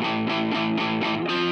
Música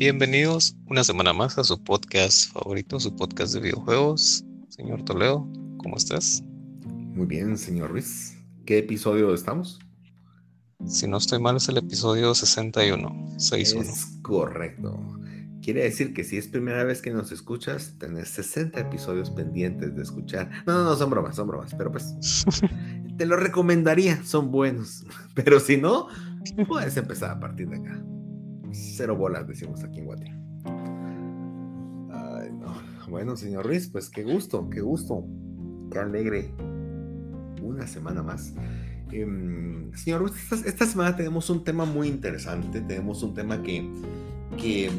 Bienvenidos una semana más a su podcast favorito, su podcast de videojuegos. Señor Toledo, ¿cómo estás? Muy bien, señor Ruiz. ¿Qué episodio estamos? Si no estoy mal, es el episodio 61. 61. Es correcto. Quiere decir que si es primera vez que nos escuchas, tenés 60 episodios pendientes de escuchar. No, no, no, son bromas, son bromas, pero pues te lo recomendaría, son buenos. Pero si no, puedes empezar a partir de acá. Cero bolas, decimos aquí en Guate. Bueno, señor Ruiz, pues qué gusto, qué gusto. Qué alegre. Una semana más. Em, señor Ruiz, esta, semana tenemos un tema muy interesante. Tenemos un tema que, que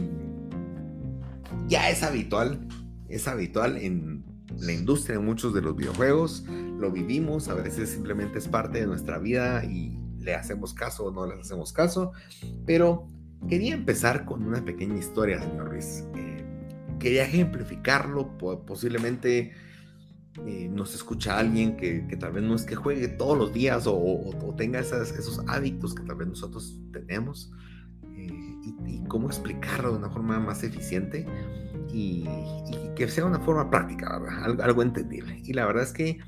ya es habitual. Es habitual en la industria en muchos de los videojuegos. Lo vivimos, a veces simplemente es parte de nuestra vida y le hacemos caso o no le hacemos caso. Pero Quería empezar con una pequeña historia, señor Ruiz. Eh, quería ejemplificarlo, posiblemente eh, nos escucha alguien que, tal vez no es que juegue todos los días o, tenga esos hábitos que tal vez nosotros tenemos. Eh, y, cómo explicarlo de una forma más eficiente y, que sea una forma práctica, ¿verdad? Algo, algo, entendible. Y la verdad es que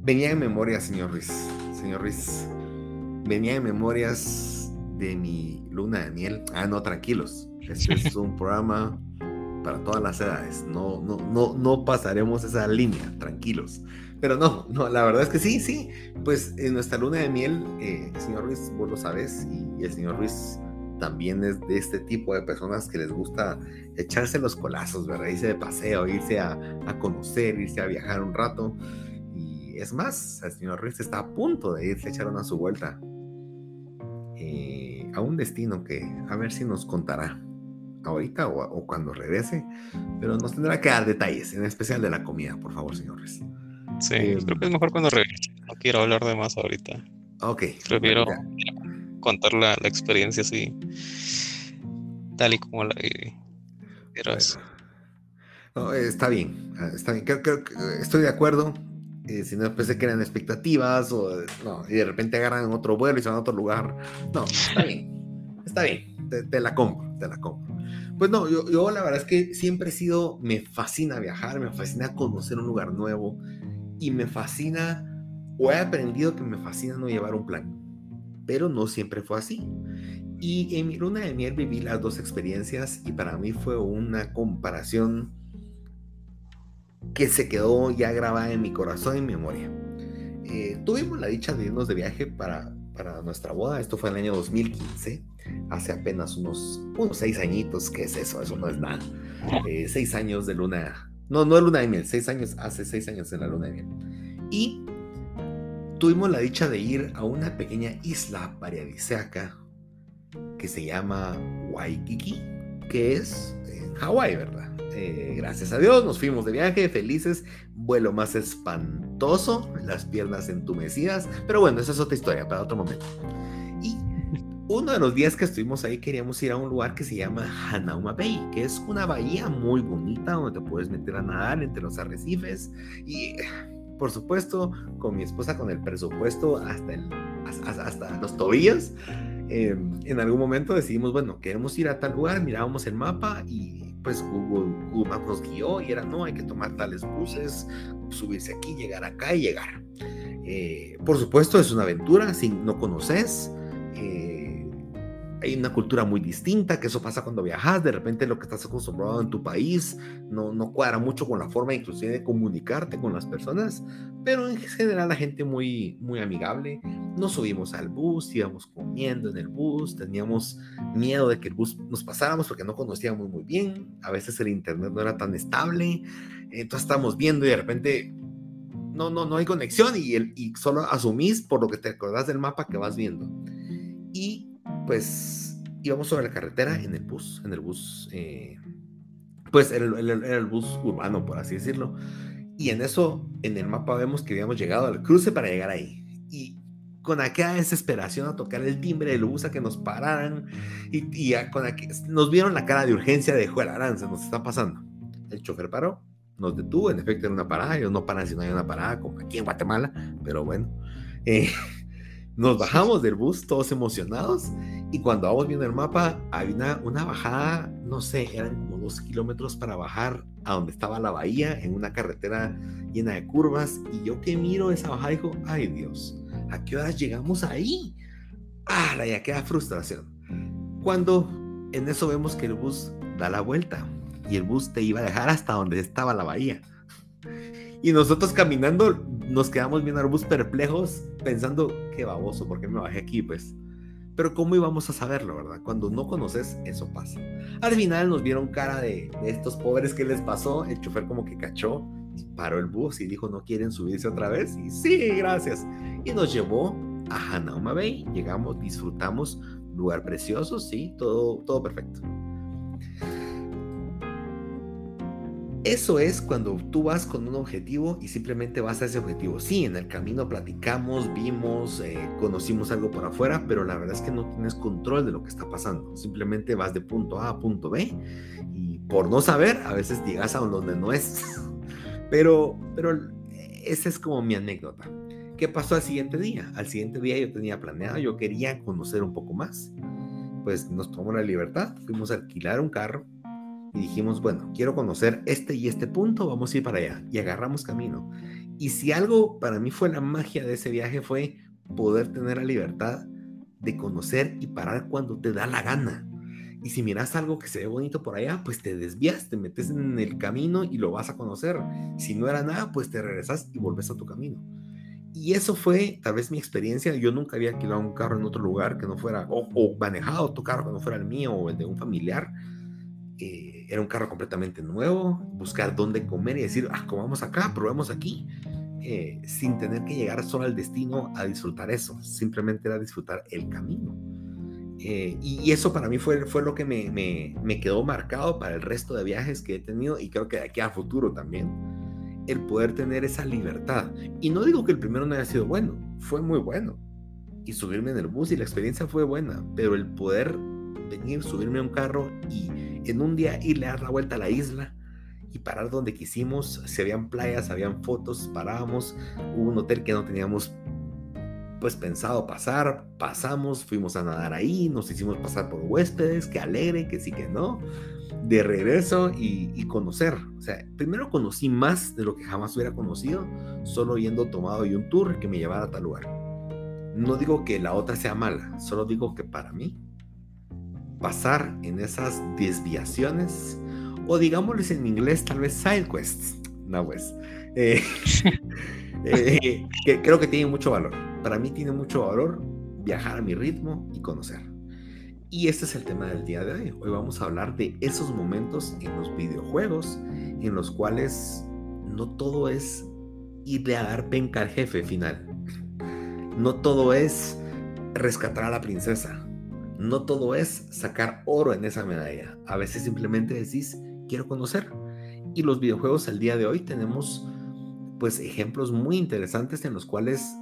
venía en memoria, señor Ruiz, señor Ruiz, venía en memorias de mi luna de miel. Ah, no, tranquilos. Este es un programa para todas las edades. No, no, no, no pasaremos esa línea, tranquilos. Pero no, no, la verdad es que sí, sí. Pues en nuestra luna de miel, eh, el señor Ruiz, vos lo sabes, y, el señor Ruiz también es de este tipo de personas que les gusta echarse los colazos, ¿verdad? Irse de paseo, irse a, a conocer, irse a viajar un rato. Y es más, el señor Ruiz está a punto de irse a echar una su vuelta. Eh, a un destino que a ver si nos contará ahorita o, cuando regrese, pero nos tendrá que dar detalles, en especial de la comida, por favor, señores. Sí, em, creo que es mejor cuando regrese. No quiero hablar de más ahorita. Ok. Prefiero contar la, experiencia así, tal y como la viví. está bien, ah, está bien. estoy de acuerdo. Eh, si no pensé que eran expectativas o no, y de repente agarran otro vuelo y se van a otro lugar. No, está bien, está bien, te, la compro, te la compro. Pues no, yo, yo, la verdad es que siempre he sido, me fascina viajar, me fascina conocer un lugar nuevo y me fascina, o he aprendido que me fascina no llevar un plan, pero no siempre fue así. Y en mi luna de miel viví las dos experiencias y para mí fue una comparación que se quedó ya grabada en mi corazón y memoria. Eh, tuvimos la dicha de irnos de viaje para, para nuestra boda. Esto fue en el año 2015, hace apenas unos, unos seis añitos. ¿Qué es eso? Eso no es nada. Eh, seis años de luna. No, no es luna de miel, seis años, hace seis años en la luna de miel. Y tuvimos la dicha de ir a una pequeña isla paradisíaca que se llama Waikiki, que es en Hawái, ¿verdad? Eh, gracias a Dios, nos fuimos de viaje, felices, vuelo más espantoso, las piernas entumecidas, pero bueno, esa es otra historia para otro momento. Y uno de los días que estuvimos ahí queríamos ir a un lugar que se llama Hanauma Bay, que es una bahía muy bonita donde te puedes meter a nadar entre los arrecifes y por supuesto con mi esposa con el presupuesto hasta, el, hasta, los tobillos. Em, en algún momento decidimos, bueno, queremos ir a tal lugar, mirábamos el mapa y pues Google, Google Maps nos guió y era, no, hay que tomar tales buses, subirse aquí, llegar acá y llegar. Eh, por supuesto, es una aventura, si no conoces, hay una cultura muy distinta, que eso pasa cuando viajas, de repente lo que estás acostumbrado en tu país no, no cuadra mucho con la forma inclusive de comunicarte con las personas, pero en general la gente muy, muy amigable. Nos subimos al bus, íbamos comiendo en el bus, teníamos miedo de que el bus nos pasáramos porque no conocíamos muy bien, a veces el internet no era tan estable, entonces estábamos viendo y de repente no, no, no hay conexión y, el, y solo asumís por lo que te acordás del mapa que vas viendo. Y pues íbamos sobre la carretera en el bus, en el bus, eh, pues era el, el, bus urbano, por así decirlo. Y en eso, en el mapa vemos que habíamos llegado al cruce para llegar ahí. Y con aquella desesperación a tocar el timbre del bus a que nos pararan y, y con nos vieron la cara de urgencia de Juan Aranza, nos está pasando. El chofer paró, nos detuvo, en efecto era una parada, ellos no paran si no hay una parada, como aquí en Guatemala, pero bueno. Eh, nos bajamos del bus todos emocionados y cuando vamos viendo el mapa había una, bajada, no sé, eran como dos kilómetros para bajar a donde estaba la bahía en una carretera llena de curvas y yo que miro esa bajada digo, ay Dios, ¿a qué horas llegamos ahí? Ah, ya queda frustración. Cuando en eso vemos que el bus da la vuelta y el bus te iba a dejar hasta donde estaba la bahía. Y nosotros caminando nos quedamos viendo al bus perplejos pensando, qué baboso, ¿por qué me bajé aquí? Pues. Pero ¿cómo íbamos a saberlo, verdad? Cuando no conoces, eso pasa. Al final nos vieron cara de, estos pobres que les pasó. El chofer como que cachó, paró el bus y dijo, ¿no quieren subirse otra vez? Y sí, gracias. Y nos llevó a Hanauma Bay. Llegamos, disfrutamos, lugar precioso, sí, todo, todo perfecto. Eso es cuando tú vas con un objetivo y simplemente vas a ese objetivo. Sí, en el camino platicamos, vimos, eh, conocimos algo por afuera, pero la verdad es que no tienes control de lo que está pasando. Simplemente vas de punto A a punto B y por no saber, a veces llegas a donde no es. Pero, pero esa es como mi anécdota. ¿Qué pasó al siguiente día? Al siguiente día yo tenía planeado, yo quería conocer un poco más. Pues nos tomó la libertad, fuimos a alquilar un carro y dijimos, bueno, quiero conocer este y este punto, vamos a ir para allá. Y agarramos camino. Y si algo para mí fue la magia de ese viaje fue poder tener la libertad de conocer y parar cuando te da la gana. Y si miras algo que se ve bonito por allá, pues te desvías, te metes en el camino y lo vas a conocer. Si no era nada, pues te regresas y volves a tu camino. Y eso fue tal vez mi experiencia. Yo nunca había alquilado un carro en otro lugar que no fuera, o, o manejado tu carro que no fuera el mío o el de un familiar. Eh, era un carro completamente nuevo, buscar dónde comer y decir, ah, comamos acá, probemos aquí, eh, sin tener que llegar solo al destino a disfrutar eso, simplemente era disfrutar el camino. Eh, y, eso para mí fue, fue lo que me, me, me, quedó marcado para el resto de viajes que he tenido y creo que de aquí a futuro también, el poder tener esa libertad. Y no digo que el primero no haya sido bueno, fue muy bueno. Y subirme en el bus y la experiencia fue buena, pero el poder venir, subirme a un carro y en un día irle a dar la vuelta a la isla y parar donde quisimos. Si habían playas, habían fotos, parábamos. Hubo un hotel que no teníamos pues pensado pasar, pasamos, fuimos a nadar ahí, nos hicimos pasar por huéspedes, que alegre, que sí, que no, de regreso y, y, conocer. O sea, primero conocí más de lo que jamás hubiera conocido, solo yendo tomado y un tour que me llevara a tal lugar. No digo que la otra sea mala, solo digo que para mí pasar en esas desviaciones o digámosles en inglés tal vez side quests. No, pues. Eh, eh, que creo que tiene mucho valor. Para mí tiene mucho valor viajar a mi ritmo y conocer. Y este es el tema del día de hoy. Hoy vamos a hablar de esos momentos en los videojuegos en los cuales no todo es irle a dar penca al jefe final. No todo es rescatar a la princesa no todo es sacar oro en esa medalla. A veces simplemente decís, quiero conocer. Y los videojuegos al día de hoy tenemos pues ejemplos muy interesantes en los cuales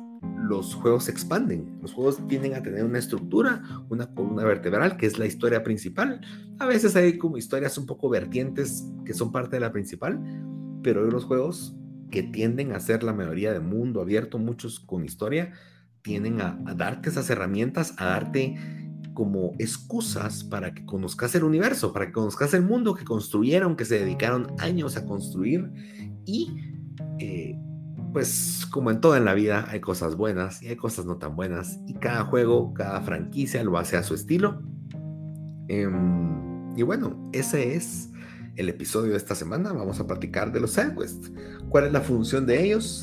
los juegos se expanden. Los juegos tienden a tener una estructura, una columna vertebral, que es la historia principal. A veces hay como historias un poco vertientes que son parte de la principal, pero hay los juegos que tienden a ser la mayoría de mundo abierto, muchos con historia, tienden a, a darte esas herramientas, a darte como excusas para que conozcas el universo, para que conozcas el mundo que construyeron, que se dedicaron años a construir y eh, pues como en toda en la vida hay cosas buenas y hay cosas no tan buenas y cada juego, cada franquicia lo hace a su estilo. Em, y bueno, ese es el episodio de esta semana. Vamos a platicar de los sidequests. ¿Cuál es la función de ellos?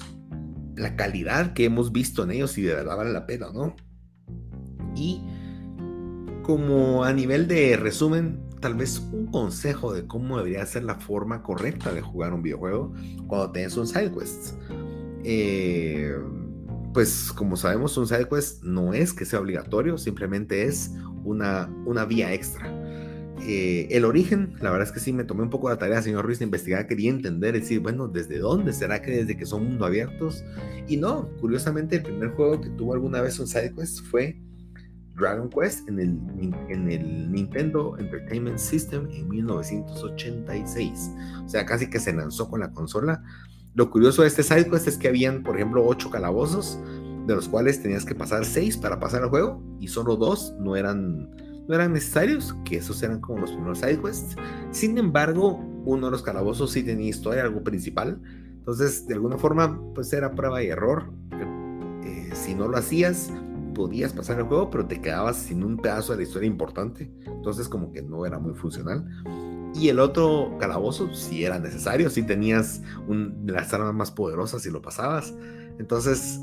La calidad que hemos visto en ellos y de verdad vale la pena, ¿no? Y como a nivel de resumen, tal vez un consejo de cómo debería ser la forma correcta de jugar un videojuego cuando tienes un side quest. Eh, pues como sabemos, un side quest no es que sea obligatorio, simplemente es una, una vía extra. Eh, el origen, la verdad es que sí me tomé un poco la tarea, señor Ruiz, de investigar, quería entender, decir, bueno, ¿desde dónde? ¿Será que desde que son mundo abiertos? Y no, curiosamente, el primer juego que tuvo alguna vez un side quest fue Dragon Quest en el, en el Nintendo Entertainment System en 1986. O sea, casi que se lanzó con la consola. Lo curioso de este side quest es que habían, por ejemplo, ocho calabozos, de los cuales tenías que pasar seis para pasar el juego, y solo dos no eran, no eran necesarios, que esos eran como los primeros side quests. Sin embargo, uno de los calabozos sí tenía historia, algo principal. Entonces, de alguna forma, pues era prueba y error. Eh, si no lo hacías, podías pasar el juego, pero te quedabas sin un pedazo de la historia importante. Entonces como que no era muy funcional. Y el otro calabozo si era necesario, si tenías un, las armas más poderosas y lo pasabas. Entonces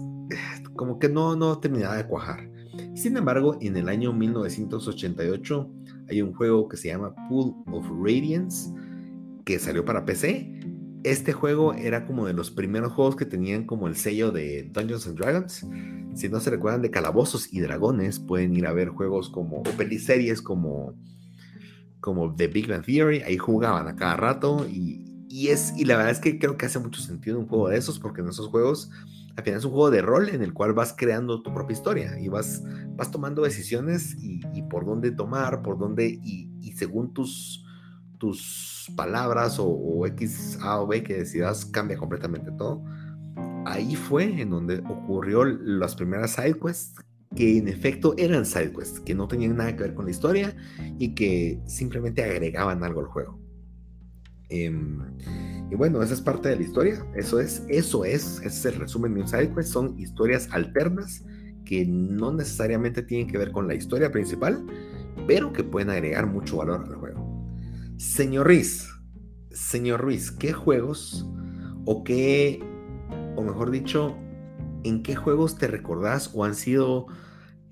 como que no, no terminaba de cuajar. Sin embargo, en el año 1988 hay un juego que se llama Pool of Radiance que salió para PC. Este juego era como de los primeros juegos que tenían como el sello de Dungeons and Dragons. Si no se recuerdan de Calabozos y Dragones, pueden ir a ver juegos como, o peliseries como, como The Big Bang Theory, ahí jugaban a cada rato y, es, y la verdad es que creo que hace mucho sentido un juego de esos, porque en esos juegos al final es un juego de rol en el cual vas creando tu propia historia y vas, vas tomando decisiones y, por dónde tomar, por dónde, y, según tus, tus palabras o, X, A o B que decidas, cambia completamente todo ahí fue en donde ocurrió las primeras sidequests que en efecto eran sidequests, que no tenían nada que ver con la historia y que simplemente agregaban algo al juego. Em, y bueno, esa es parte de la historia. Eso es, eso es, ese es el resumen de un sidequest. Son historias alternas que no necesariamente tienen que ver con la historia principal, pero que pueden agregar mucho valor al juego. Señor Ruiz, señor Ruiz, ¿qué juegos o qué o mejor dicho, ¿en qué juegos te recordás o han sido,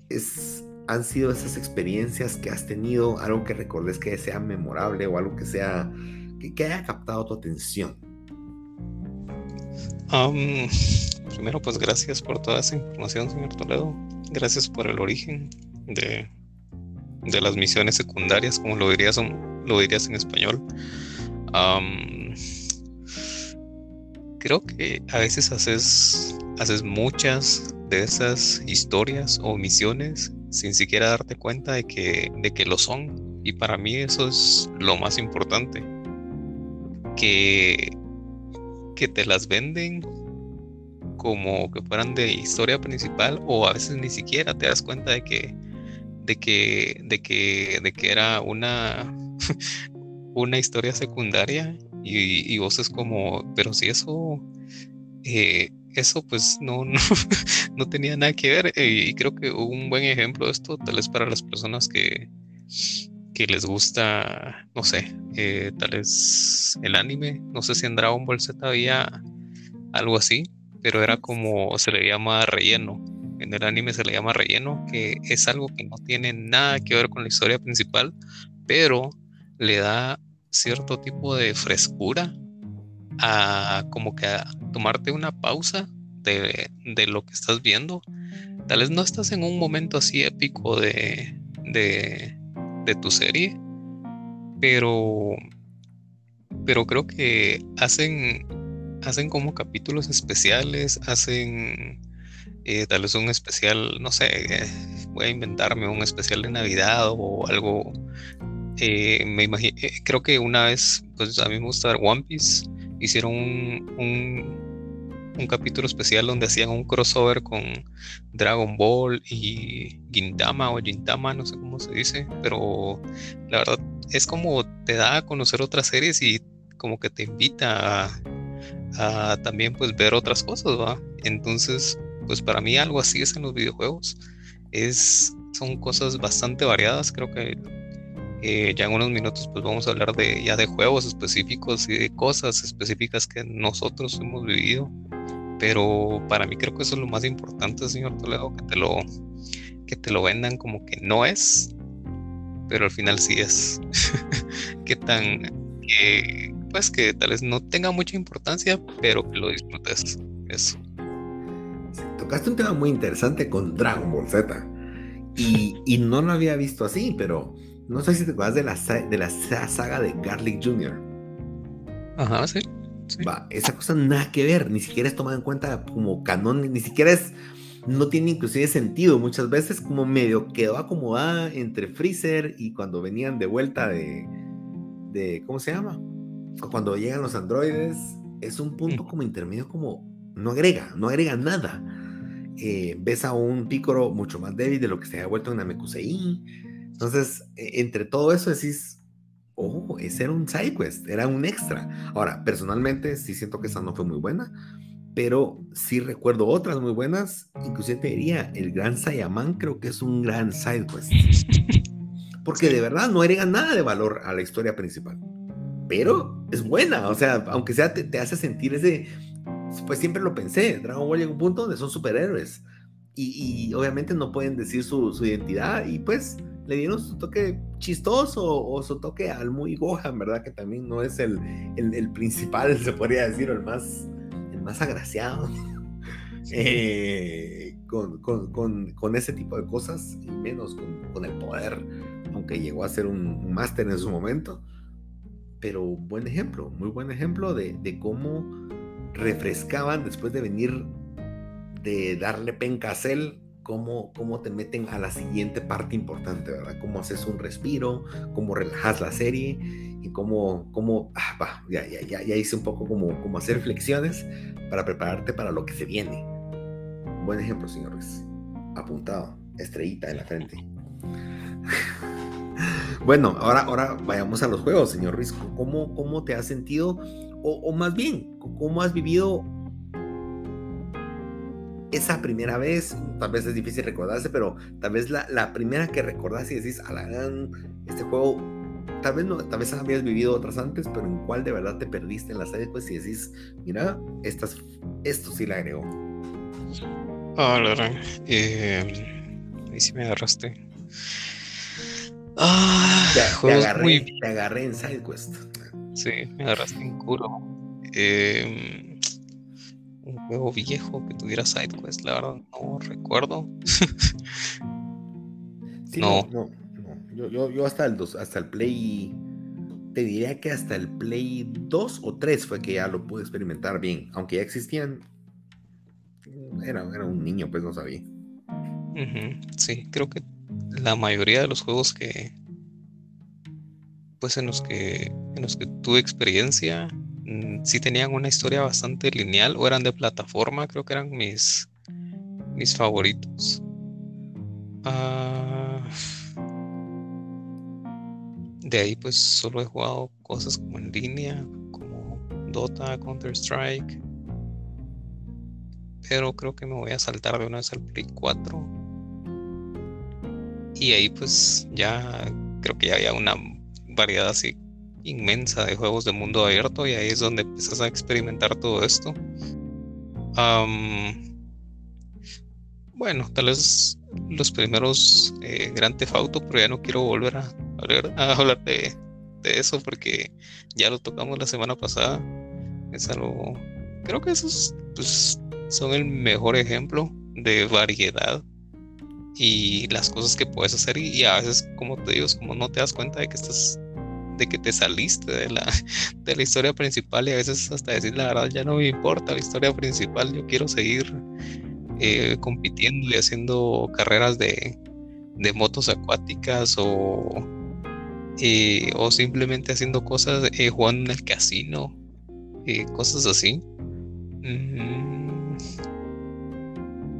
es, han sido esas experiencias que has tenido, algo que recordes que sea memorable o algo que sea, que, haya captado tu atención? primero, pues gracias por toda esa información, señor Toledo. Gracias por el origen de, de las misiones secundarias, como lo dirías, lo dirías en español creo que a veces haces, haces muchas de esas historias o misiones sin siquiera darte cuenta de que, de que lo son. Y para mí eso es lo más importante. Que, que te las venden como que fueran de historia principal o a veces ni siquiera te das cuenta de que de que de que de que era una una historia secundaria y, vos es como, pero si eso, eh, eso pues no, no, tenía nada que ver. Y creo que un buen ejemplo de esto, tal vez para las personas que, que les gusta, no sé, eh, tal vez el anime, no sé si en Dragon Ball Z había algo así, pero era como, se le llama relleno. En el anime se le llama relleno, que es algo que no tiene nada que ver con la historia principal, pero le da cierto tipo de frescura a como que a tomarte una pausa de, lo que estás viendo. Tal vez no estás en un momento así épico de, de, tu serie, pero, pero creo que hacen, hacen como capítulos especiales, hacen eh, tal vez un especial, no sé, eh, voy a inventarme un especial de Navidad o algo eh, me imagino, eh, creo que una vez, pues a mí me gusta ver One Piece, hicieron un, un, capítulo especial donde hacían un crossover con Dragon Ball y Gintama o Gintama, no sé cómo se dice, pero la verdad es como te da a conocer otras series y como que te invita a, también pues ver otras cosas, ¿va? Entonces, pues para mí algo así es en los videojuegos. Es, son cosas bastante variadas, creo que eh, ya en unos minutos pues vamos a hablar de ya de juegos específicos y de cosas específicas que nosotros hemos vivido. Pero para mí creo que eso es lo más importante, señor Toledo, que te lo, que te lo vendan como que no es, pero al final sí es. que tan pues que tal vez no tenga mucha importancia, pero que lo disfrutes. Eso. tocaste un tema muy interesante con Dragon Ball Z. Y, y, no lo había visto así, pero no sé si te acuerdas de la, de la saga de Garlic Jr. Ajá, sí. Va, esa cosa nada que ver, ni siquiera es tomada en cuenta como canon, ni siquiera es, no tiene inclusive sentido. Muchas veces como medio quedó acomodada entre Freezer y cuando venían de vuelta de, de ¿cómo se llama? Cuando llegan los androides, es un punto mm. como intermedio, como no agrega, no agrega nada. Eh, ves a un Picoro mucho más débil de lo que se había vuelto en Namekusei. Entonces, e, entre todo eso decís, oh, ese era un side quest, era un extra. Ahora, personalmente sí siento que esa no fue muy buena, pero sí recuerdo otras muy buenas. Inclusive te diría, el Gran Saiyaman creo que es un gran side quest. Porque de verdad no agrega nada de valor a la historia principal. Pero es buena, o sea, aunque sea te, te hace sentir ese... Pues siempre lo pensé, Dragon Ball llega a un punto donde son superhéroes. Y, obviamente no pueden decir su, su identidad y pues le dieron su toque chistoso o su toque al muy Gohan, ¿verdad? Que también no es el, el, principal, se podría decir, o el más, el más agraciado. Eh, con, con, con, con, ese tipo de cosas, y menos con, el poder, aunque llegó a ser un, máster en su momento. Pero buen ejemplo, muy buen ejemplo de, de cómo refrescaban después de venir de darle penca a cómo, cómo te meten a la siguiente parte importante, ¿verdad? Cómo haces un respiro, cómo relajas la serie y cómo, cómo ah, ya, ya, ya, ya, hice un poco como, como hacer flexiones para prepararte para lo que se viene. Buen ejemplo, señores. Apuntado, estrellita en la frente. bueno, ahora, ahora vayamos a los juegos, señor Risco. ¿Cómo, cómo te has sentido? O, o más bien, ¿cómo has vivido esa primera vez, tal vez es difícil recordarse, pero tal vez la, la primera que recordás y decís, a la gran, este juego, tal vez no, tal vez habías vivido otras antes, pero en cuál de verdad te perdiste en la serie, pues y decís, mira, estas, esto sí la agregó. Ah, la verdad, eh, ahí sí me agarraste. Ah, te, agarré, te agarré en SideQuest. Sí, me agarraste en curo. Eh, juego viejo que tuviera SideQuest, la verdad no recuerdo. no. no. Yo, yo, hasta el hasta el Play, te diría que hasta el Play 2 o 3 fue que ya lo pude experimentar bien, aunque ya existían. Era, era un niño, pues no sabía. Sí, creo que la mayoría de los juegos que pues en los que en los que tuve experiencia sí tenían una historia bastante lineal o eran de plataforma, creo que eran mis, mis favoritos. Ah, de ahí pues solo he jugado cosas como en línea, como Dota, Counter Strike. Pero creo que me voy a saltar de una vez al Play 4. Y ahí pues ya creo que ya había una variedad así inmensa de juegos de mundo abierto y ahí es donde empiezas a experimentar todo esto. bueno, tal vez los primeros eh, Gran Theft Auto, pero ya no quiero volver a, hablar de, eso porque ya lo tocamos la semana pasada. Es algo, creo que esos pues, son el mejor ejemplo de variedad y las cosas que puedes hacer y, a veces como te digo como no te das cuenta de que estás de que te saliste de la, de la historia principal y a veces hasta decir la verdad ya no me importa la historia principal, yo quiero seguir eh, compitiendo y haciendo carreras de, de motos acuáticas o, eh, o simplemente haciendo cosas, eh, jugando en el casino, cosas así. Mm,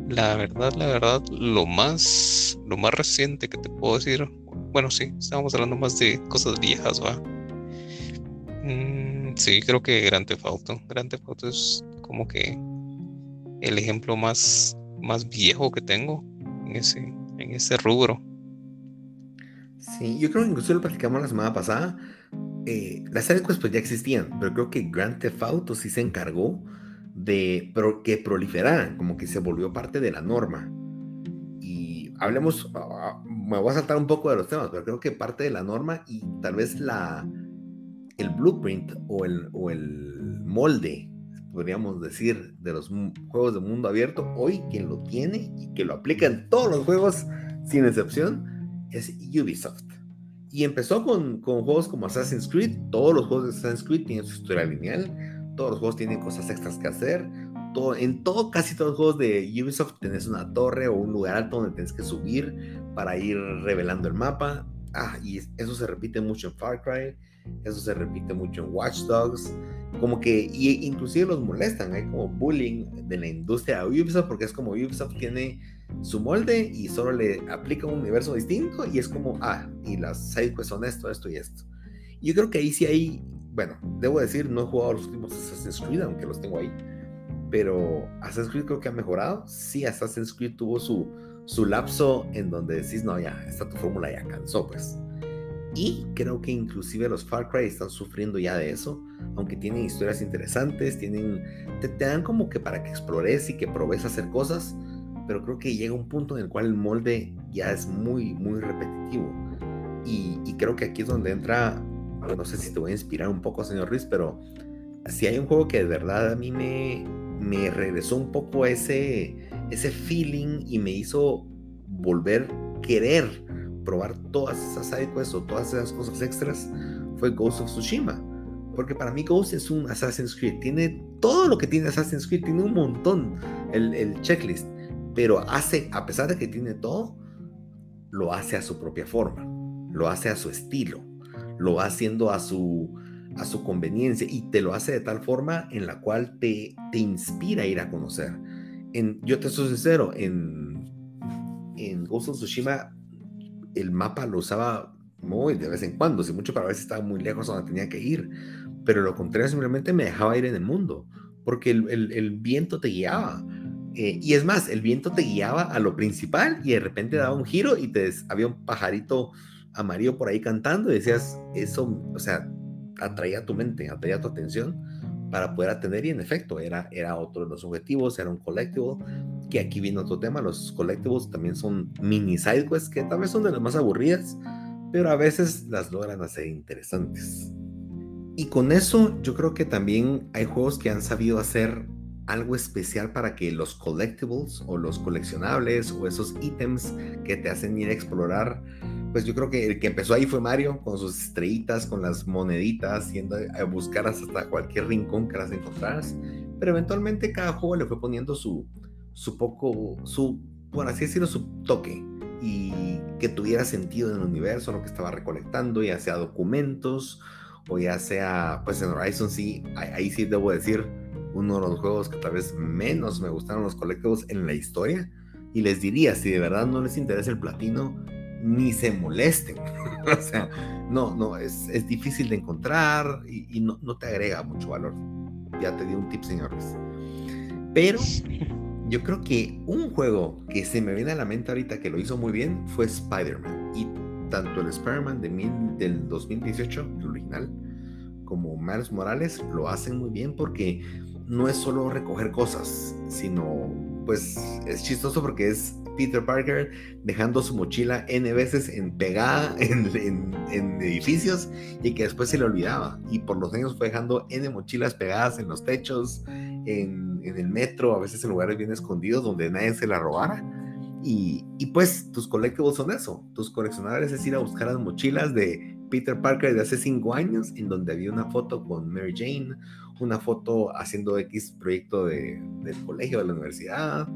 la verdad, la verdad, lo más, lo más reciente que te puedo decir bueno, sí, estábamos hablando más de cosas viejas, ¿va? Mm, sí, creo que Grand Theft Auto. Grand Theft Auto es como que el ejemplo más, más viejo que tengo en ese, en ese rubro. Sí, yo creo que incluso lo platicamos la semana pasada. Eh, las series pues, ya existían, pero creo que Grand Theft Auto sí se encargó de que proliferaran, como que se volvió parte de la norma. Hablemos, ah, ah, me voy a saltar un poco de los temas, pero creo que parte de la norma y tal vez la, el blueprint o el, o el molde, podríamos decir, de los juegos de mundo abierto, hoy quien lo tiene y que lo aplica en todos los juegos, sin excepción, es Ubisoft. Y empezó con, con juegos como Assassin's Creed. Todos los juegos de Assassin's Creed tienen su historia lineal. Todos los juegos tienen cosas extras que hacer. Todo, en todo, casi todos los juegos de Ubisoft tenés una torre o un lugar alto donde tienes que subir para ir revelando el mapa. Ah, y eso se repite mucho en Far Cry. Eso se repite mucho en Watch Dogs. Como que, y inclusive los molestan. Hay como bullying de la industria de Ubisoft porque es como Ubisoft tiene su molde y solo le aplica un universo distinto y es como, ah, y las sidequests son esto, esto y esto. Yo creo que ahí sí hay, bueno, debo decir, no he jugado los últimos Assassin's Creed, aunque los tengo ahí, pero Assassin's Creed creo que ha mejorado. Sí, Assassin's Creed tuvo su, su lapso en donde decís, no, ya, esta tu fórmula ya cansó, pues. Y creo que inclusive los Far Cry están sufriendo ya de eso, aunque tienen historias interesantes, tienen, te, te dan como que para que explores y que probes hacer cosas, pero creo que llega un punto en el cual el molde ya es muy, muy repetitivo. Y, creo que aquí es donde entra, no sé si te voy a inspirar un poco, señor Ruiz, pero si hay un juego que de verdad a mí me, me regresó un poco ese, ese feeling y me hizo volver querer probar todas esas sidequests o todas esas cosas extras, fue Ghost of Tsushima. Porque para mí Ghost es un Assassin's Creed. Tiene todo lo que tiene Assassin's Creed. Tiene un montón el, el checklist pero hace, a pesar de que tiene todo, lo hace a su propia forma, lo hace a su estilo, lo va haciendo a su, a su conveniencia y te lo hace de tal forma en la cual te, te inspira a ir a conocer. En, yo te soy sincero, en, en Ghost of Tsushima el mapa lo usaba muy de vez en cuando, si mucho para veces estaba muy lejos donde tenía que ir, pero lo contrario simplemente me dejaba ir en el mundo, porque el, el, el viento te guiaba eh, y es más, el viento te guiaba a lo principal y de repente daba un giro y te había un pajarito amarillo por ahí cantando y decías, eso, o sea, atraía tu mente, atraía tu atención para poder atender y en efecto era, era otro de los objetivos, era un collectible, que aquí viene otro tema, los collectibles también son mini sidequests que tal vez son de las más aburridas, pero a veces las logran hacer interesantes. Y con eso yo creo que también hay juegos que han sabido hacer algo especial para que los collectibles o los coleccionables o esos ítems que te hacen ir a explorar, pues yo creo que el que empezó ahí fue Mario con sus estrellitas, con las moneditas, yendo a buscar hasta cualquier rincón que las encontraras, pero eventualmente cada juego le fue poniendo su, su poco, su, por así decirlo, su toque y que tuviera sentido en el universo, lo que estaba recolectando, ya sea documentos o ya sea, pues en Horizon sí, ahí sí debo decir, uno de los juegos que tal vez menos me gustaron los colectivos en la historia. Y les diría, si de verdad no les interesa el platino, ni se molesten. o sea, no, no, es, es difícil de encontrar y, no, no, te agrega mucho valor. Ya te di un tip, señores. Pero yo creo que un juego que se me viene a la mente ahorita que lo hizo muy bien fue Spider-Man. Y tanto el Spider-Man de del 2018, el original, como Miles Morales lo hacen muy bien porque no es solo recoger cosas, sino pues es chistoso porque es Peter Parker dejando su mochila N veces en pegada en, edificios y que después se le olvidaba. Y por los años fue dejando N mochilas pegadas en los techos, en, el metro, a veces en lugares bien escondidos donde nadie se la robara. Y, pues tus colectivos son eso. Tus coleccionables es ir a buscar las mochilas de Peter Parker de hace cinco años, en donde había una foto con Mary Jane una foto haciendo X proyecto de, del colegio, de la universidad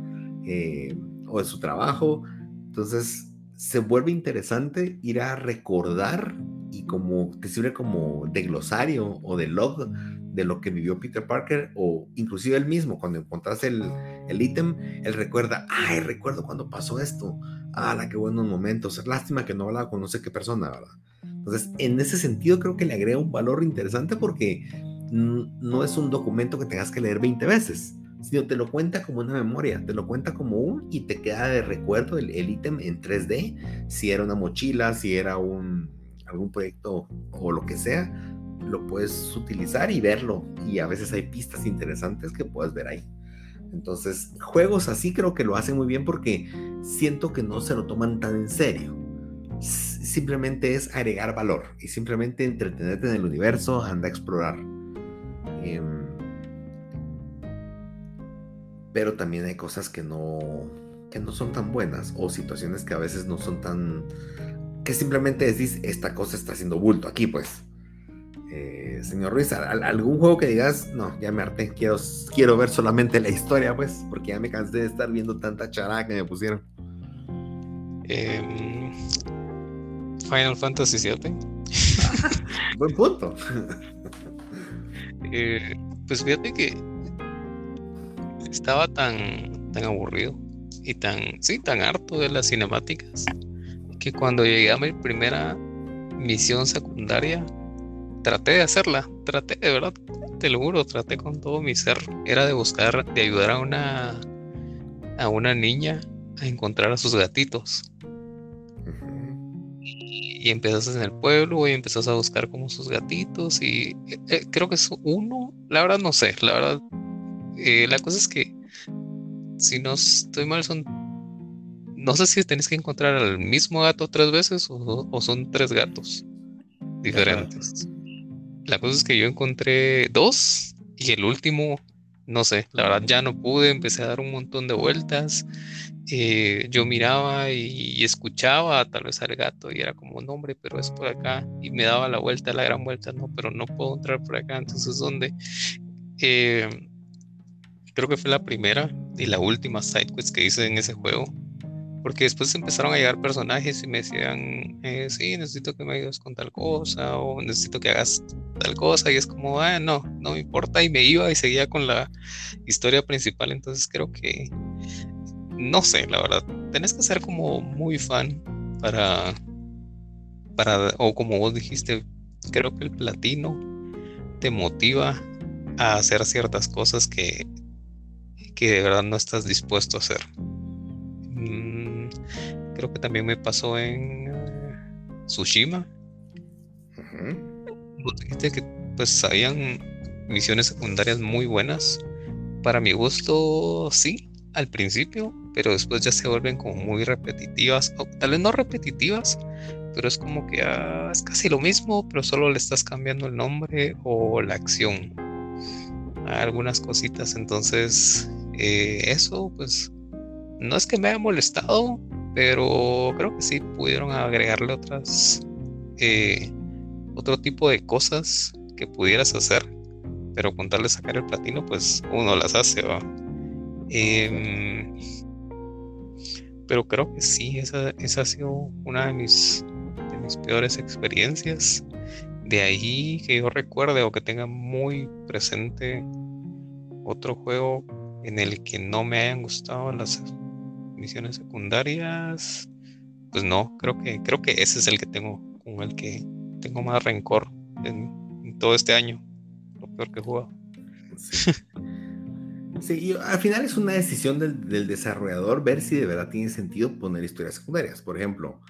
eh, o de su trabajo. Entonces se vuelve interesante ir a recordar y como te sirve como de glosario o de log de lo que vivió Peter Parker o inclusive él mismo cuando encontrás el, el ítem, él recuerda, ay, recuerdo cuando pasó esto, la qué buenos momentos, lástima que no hablaba con no sé qué persona, ¿verdad? Entonces, en ese sentido creo que le agrega un valor interesante porque no es un documento que tengas que leer 20 veces, sino te lo cuenta como una memoria, te lo cuenta como un y te queda de recuerdo el ítem en 3D, si era una mochila, si era un, algún proyecto o lo que sea, lo puedes utilizar y verlo. Y a veces hay pistas interesantes que puedes ver ahí. Entonces, juegos así creo que lo hacen muy bien porque siento que no se lo toman tan en serio. Simplemente es agregar valor y simplemente entretenerte en el universo, anda a explorar. Em, pero también hay cosas que no, que no son tan buenas o situaciones que a veces no son tan... que simplemente decís, esta cosa está haciendo bulto aquí, pues. Eh, señor Ruiz, ¿algún juego que digas, no, ya me harté, quiero, quiero ver solamente la historia, pues, porque ya me cansé de estar viendo tanta charada que me pusieron? Em, Final Fantasy VII. Buen punto. Eh, pues fíjate que estaba tan, tan aburrido y tan, sí, tan harto de las cinemáticas que cuando llegué a mi primera misión secundaria traté de hacerla, traté de verdad, te lo juro, traté con todo mi ser. Era de buscar, de ayudar a una a una niña a encontrar a sus gatitos. Y, empezas en el pueblo y empezas a buscar como sus gatitos y eh, eh, creo que es uno, la verdad no sé, la verdad, eh, la cosa es que si no estoy mal son, no sé si tenés que encontrar al mismo gato tres veces o, o son tres gatos diferentes. La cosa es que yo encontré dos y el último, no sé, la verdad ya no pude, empecé a dar un montón de vueltas. Eh, yo miraba y, escuchaba tal vez al gato y era como, no hombre, pero es por acá. Y me daba la vuelta, la gran vuelta, no, pero no puedo entrar por acá. Entonces, ¿dónde? Eh, creo que fue la primera y la última side quest que hice en ese juego porque después empezaron a llegar personajes y me decían, eh, sí, necesito que me ayudes con tal cosa o necesito que hagas tal cosa y es como, ah, no, no me importa y me iba y seguía con la historia principal, entonces creo que, no sé, la verdad, tenés que ser como muy fan para, para, o como vos dijiste, creo que el platino te motiva a hacer ciertas cosas que, que de verdad no estás dispuesto a hacer creo que también me pasó en eh, Tsushima. Dijiste que pues habían misiones secundarias muy buenas. Para mi gusto, sí, al principio, pero después ya se vuelven como muy repetitivas, o tal vez no repetitivas, pero es como que ah, es casi lo mismo, pero solo le estás cambiando el nombre o la acción. Algunas cositas, entonces eh, eso pues no es que me haya molestado, pero creo que sí pudieron agregarle otras eh, otro tipo de cosas que pudieras hacer pero con sacar el platino pues uno las hace em, pero creo que sí esa, esa, ha sido una de mis de mis peores experiencias de ahí que yo recuerde o que tenga muy presente otro juego en el que no me hayan gustado las misiones secundarias, pues no, creo que, creo que ese es el que tengo, con el que tengo más rencor en, todo este año. Lo peor que he jugado. Sí. al final es una decisión del, desarrollador ver si de verdad tiene sentido poner historias secundarias. Por ejemplo,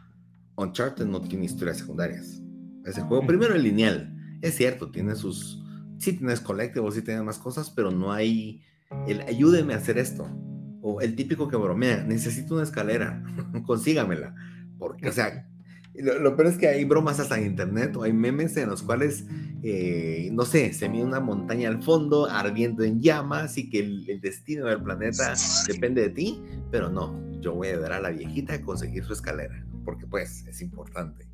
Uncharted no tiene historias secundarias. Ese juego, primero, es lineal. Es cierto, tiene sus. Sí, tienes collectibles, sí tiene más cosas, pero no hay. El ayúdeme a hacer esto. O el típico que bromea, necesito una escalera, consígamela. Porque, o sea, lo, peor es que hay bromas hasta en internet o hay memes en los cuales, eh, no sé, se mide una montaña al fondo ardiendo en llamas y que el, destino del planeta depende de ti, pero no, yo voy a ayudar a la viejita a conseguir su escalera, porque pues es importante.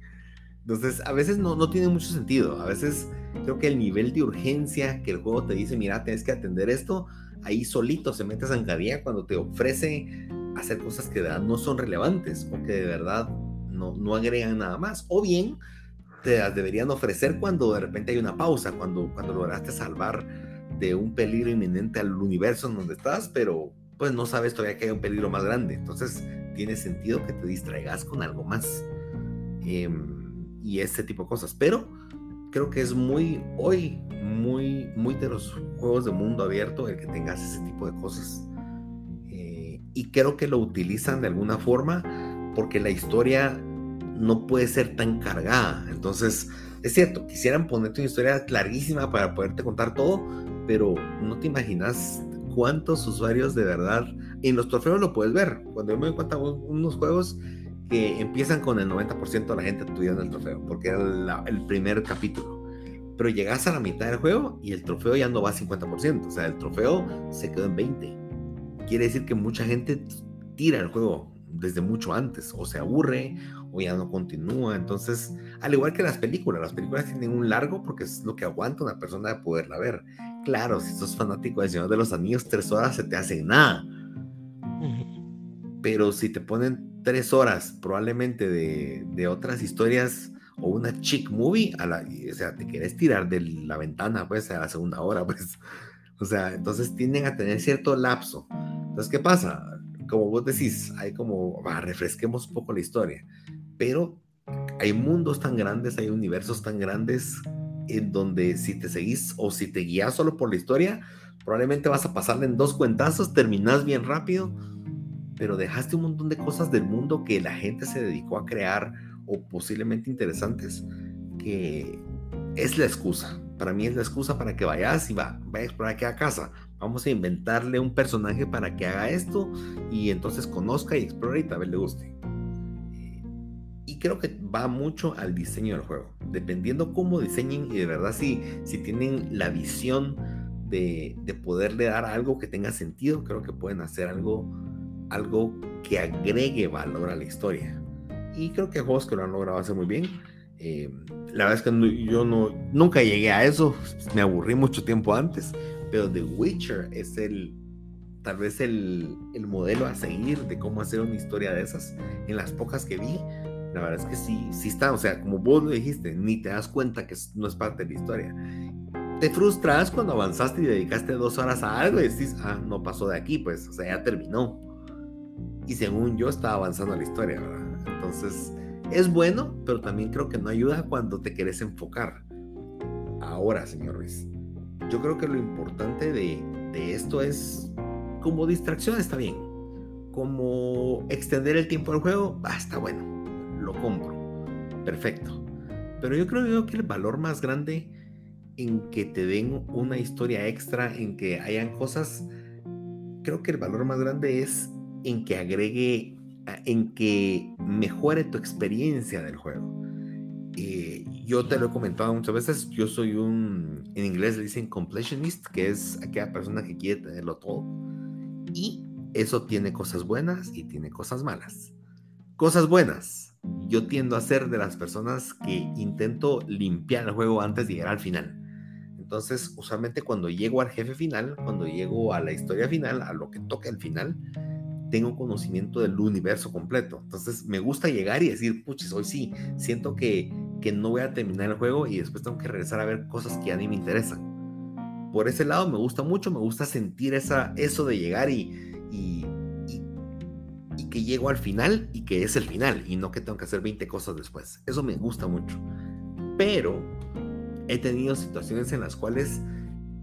Entonces, a veces no, no tiene mucho sentido, a veces creo que el nivel de urgencia que el juego te dice, mira, tienes que atender esto, ahí solito se mete a cuando te ofrece hacer cosas que no son relevantes o que de verdad no, no agregan nada más. O bien te las deberían ofrecer cuando de repente hay una pausa, cuando, cuando lograste salvar de un peligro inminente al universo en donde estás, pero pues no sabes todavía que hay un peligro más grande. Entonces tiene sentido que te distraigas con algo más. Em, y ese tipo de cosas. Pero creo que es muy hoy muy muy de los juegos de mundo abierto el que tengas ese tipo de cosas eh, y creo que lo utilizan de alguna forma porque la historia no puede ser tan cargada entonces es cierto quisieran ponerte una historia larguísima para poderte contar todo pero no te imaginas cuántos usuarios de verdad en los trofeos lo puedes ver cuando yo me doy unos juegos que empiezan con el 90% de la gente estudiando el trofeo, porque era el primer capítulo. Pero llegas a la mitad del juego y el trofeo ya no va a 50%, o sea, el trofeo se quedó en 20. quiere decir que mucha gente tira el juego desde mucho antes, o se aburre, o ya no continúa. Entonces, al igual que las películas, las películas tienen un largo porque es lo que aguanta una persona de poderla ver. Claro, si sos fanático de Señor de los Anillos, tres horas se te hace nada. Pero si te ponen tres horas probablemente de, de otras historias o una chick movie, a la, o sea, te quieres tirar de la ventana, pues, a la segunda hora, pues. O sea, entonces tienden a tener cierto lapso. Entonces, ¿qué pasa? Como vos decís, hay como, refresquemos un poco la historia, pero hay mundos tan grandes, hay universos tan grandes en donde si te seguís o si te guías solo por la historia, probablemente vas a pasarle en dos cuentazos, terminas bien rápido, pero dejaste un montón de cosas del mundo que la gente se dedicó a crear o posiblemente interesantes, que es la excusa. Para mí es la excusa para que vayas y va, vaya a explorar aquí a casa. Vamos a inventarle un personaje para que haga esto y entonces conozca y explore y tal vez le guste. Y creo que va mucho al diseño del juego. Dependiendo cómo diseñen y de verdad si, si tienen la visión de, de poderle dar algo que tenga sentido, creo que pueden hacer algo algo que agregue valor a la historia. Y creo que hay juegos que lo han logrado hacer muy bien. Eh, la verdad es que yo no, nunca llegué a eso, me aburrí mucho tiempo antes, pero The Witcher es el, tal vez el, el, modelo a seguir de cómo hacer una historia de esas. En las pocas que vi, la verdad es que sí, sí está, o sea, como vos lo dijiste, ni te das cuenta que no es parte de la historia. Te frustras cuando avanzaste y dedicaste dos horas a algo y decís, ah, no pasó de aquí, pues, o sea, ya terminó y según yo estaba avanzando la historia, ¿verdad? Entonces, es bueno, pero también creo que no ayuda cuando te quieres enfocar. Ahora, señor Ruiz, yo creo que lo importante de, de esto es, como distracción está bien, como extender el tiempo del juego, ah, está bueno, lo compro, perfecto. Pero yo creo que el valor más grande en que te den una historia extra, en que hayan cosas, creo que el valor más grande es en que agregue, en que mejore tu experiencia del juego. Eh, yo te lo he comentado muchas veces, yo soy un, en inglés le dicen completionist, que es aquella persona que quiere tenerlo todo. Y eso tiene cosas buenas y tiene cosas malas. Cosas buenas. Yo tiendo a ser de las personas que intento limpiar el juego antes de llegar al final. Entonces, usualmente cuando llego al jefe final, cuando llego a la historia final, a lo que toca el final, tengo conocimiento del universo completo. Entonces me gusta llegar y decir, puches, hoy sí, siento que, que no voy a terminar el juego y después tengo que regresar a ver cosas que ya ni me interesan. Por ese lado me gusta mucho, me gusta sentir esa, eso de llegar y, y, y, y que llego al final y que es el final y no que tengo que hacer 20 cosas después. Eso me gusta mucho. Pero he tenido situaciones en las cuales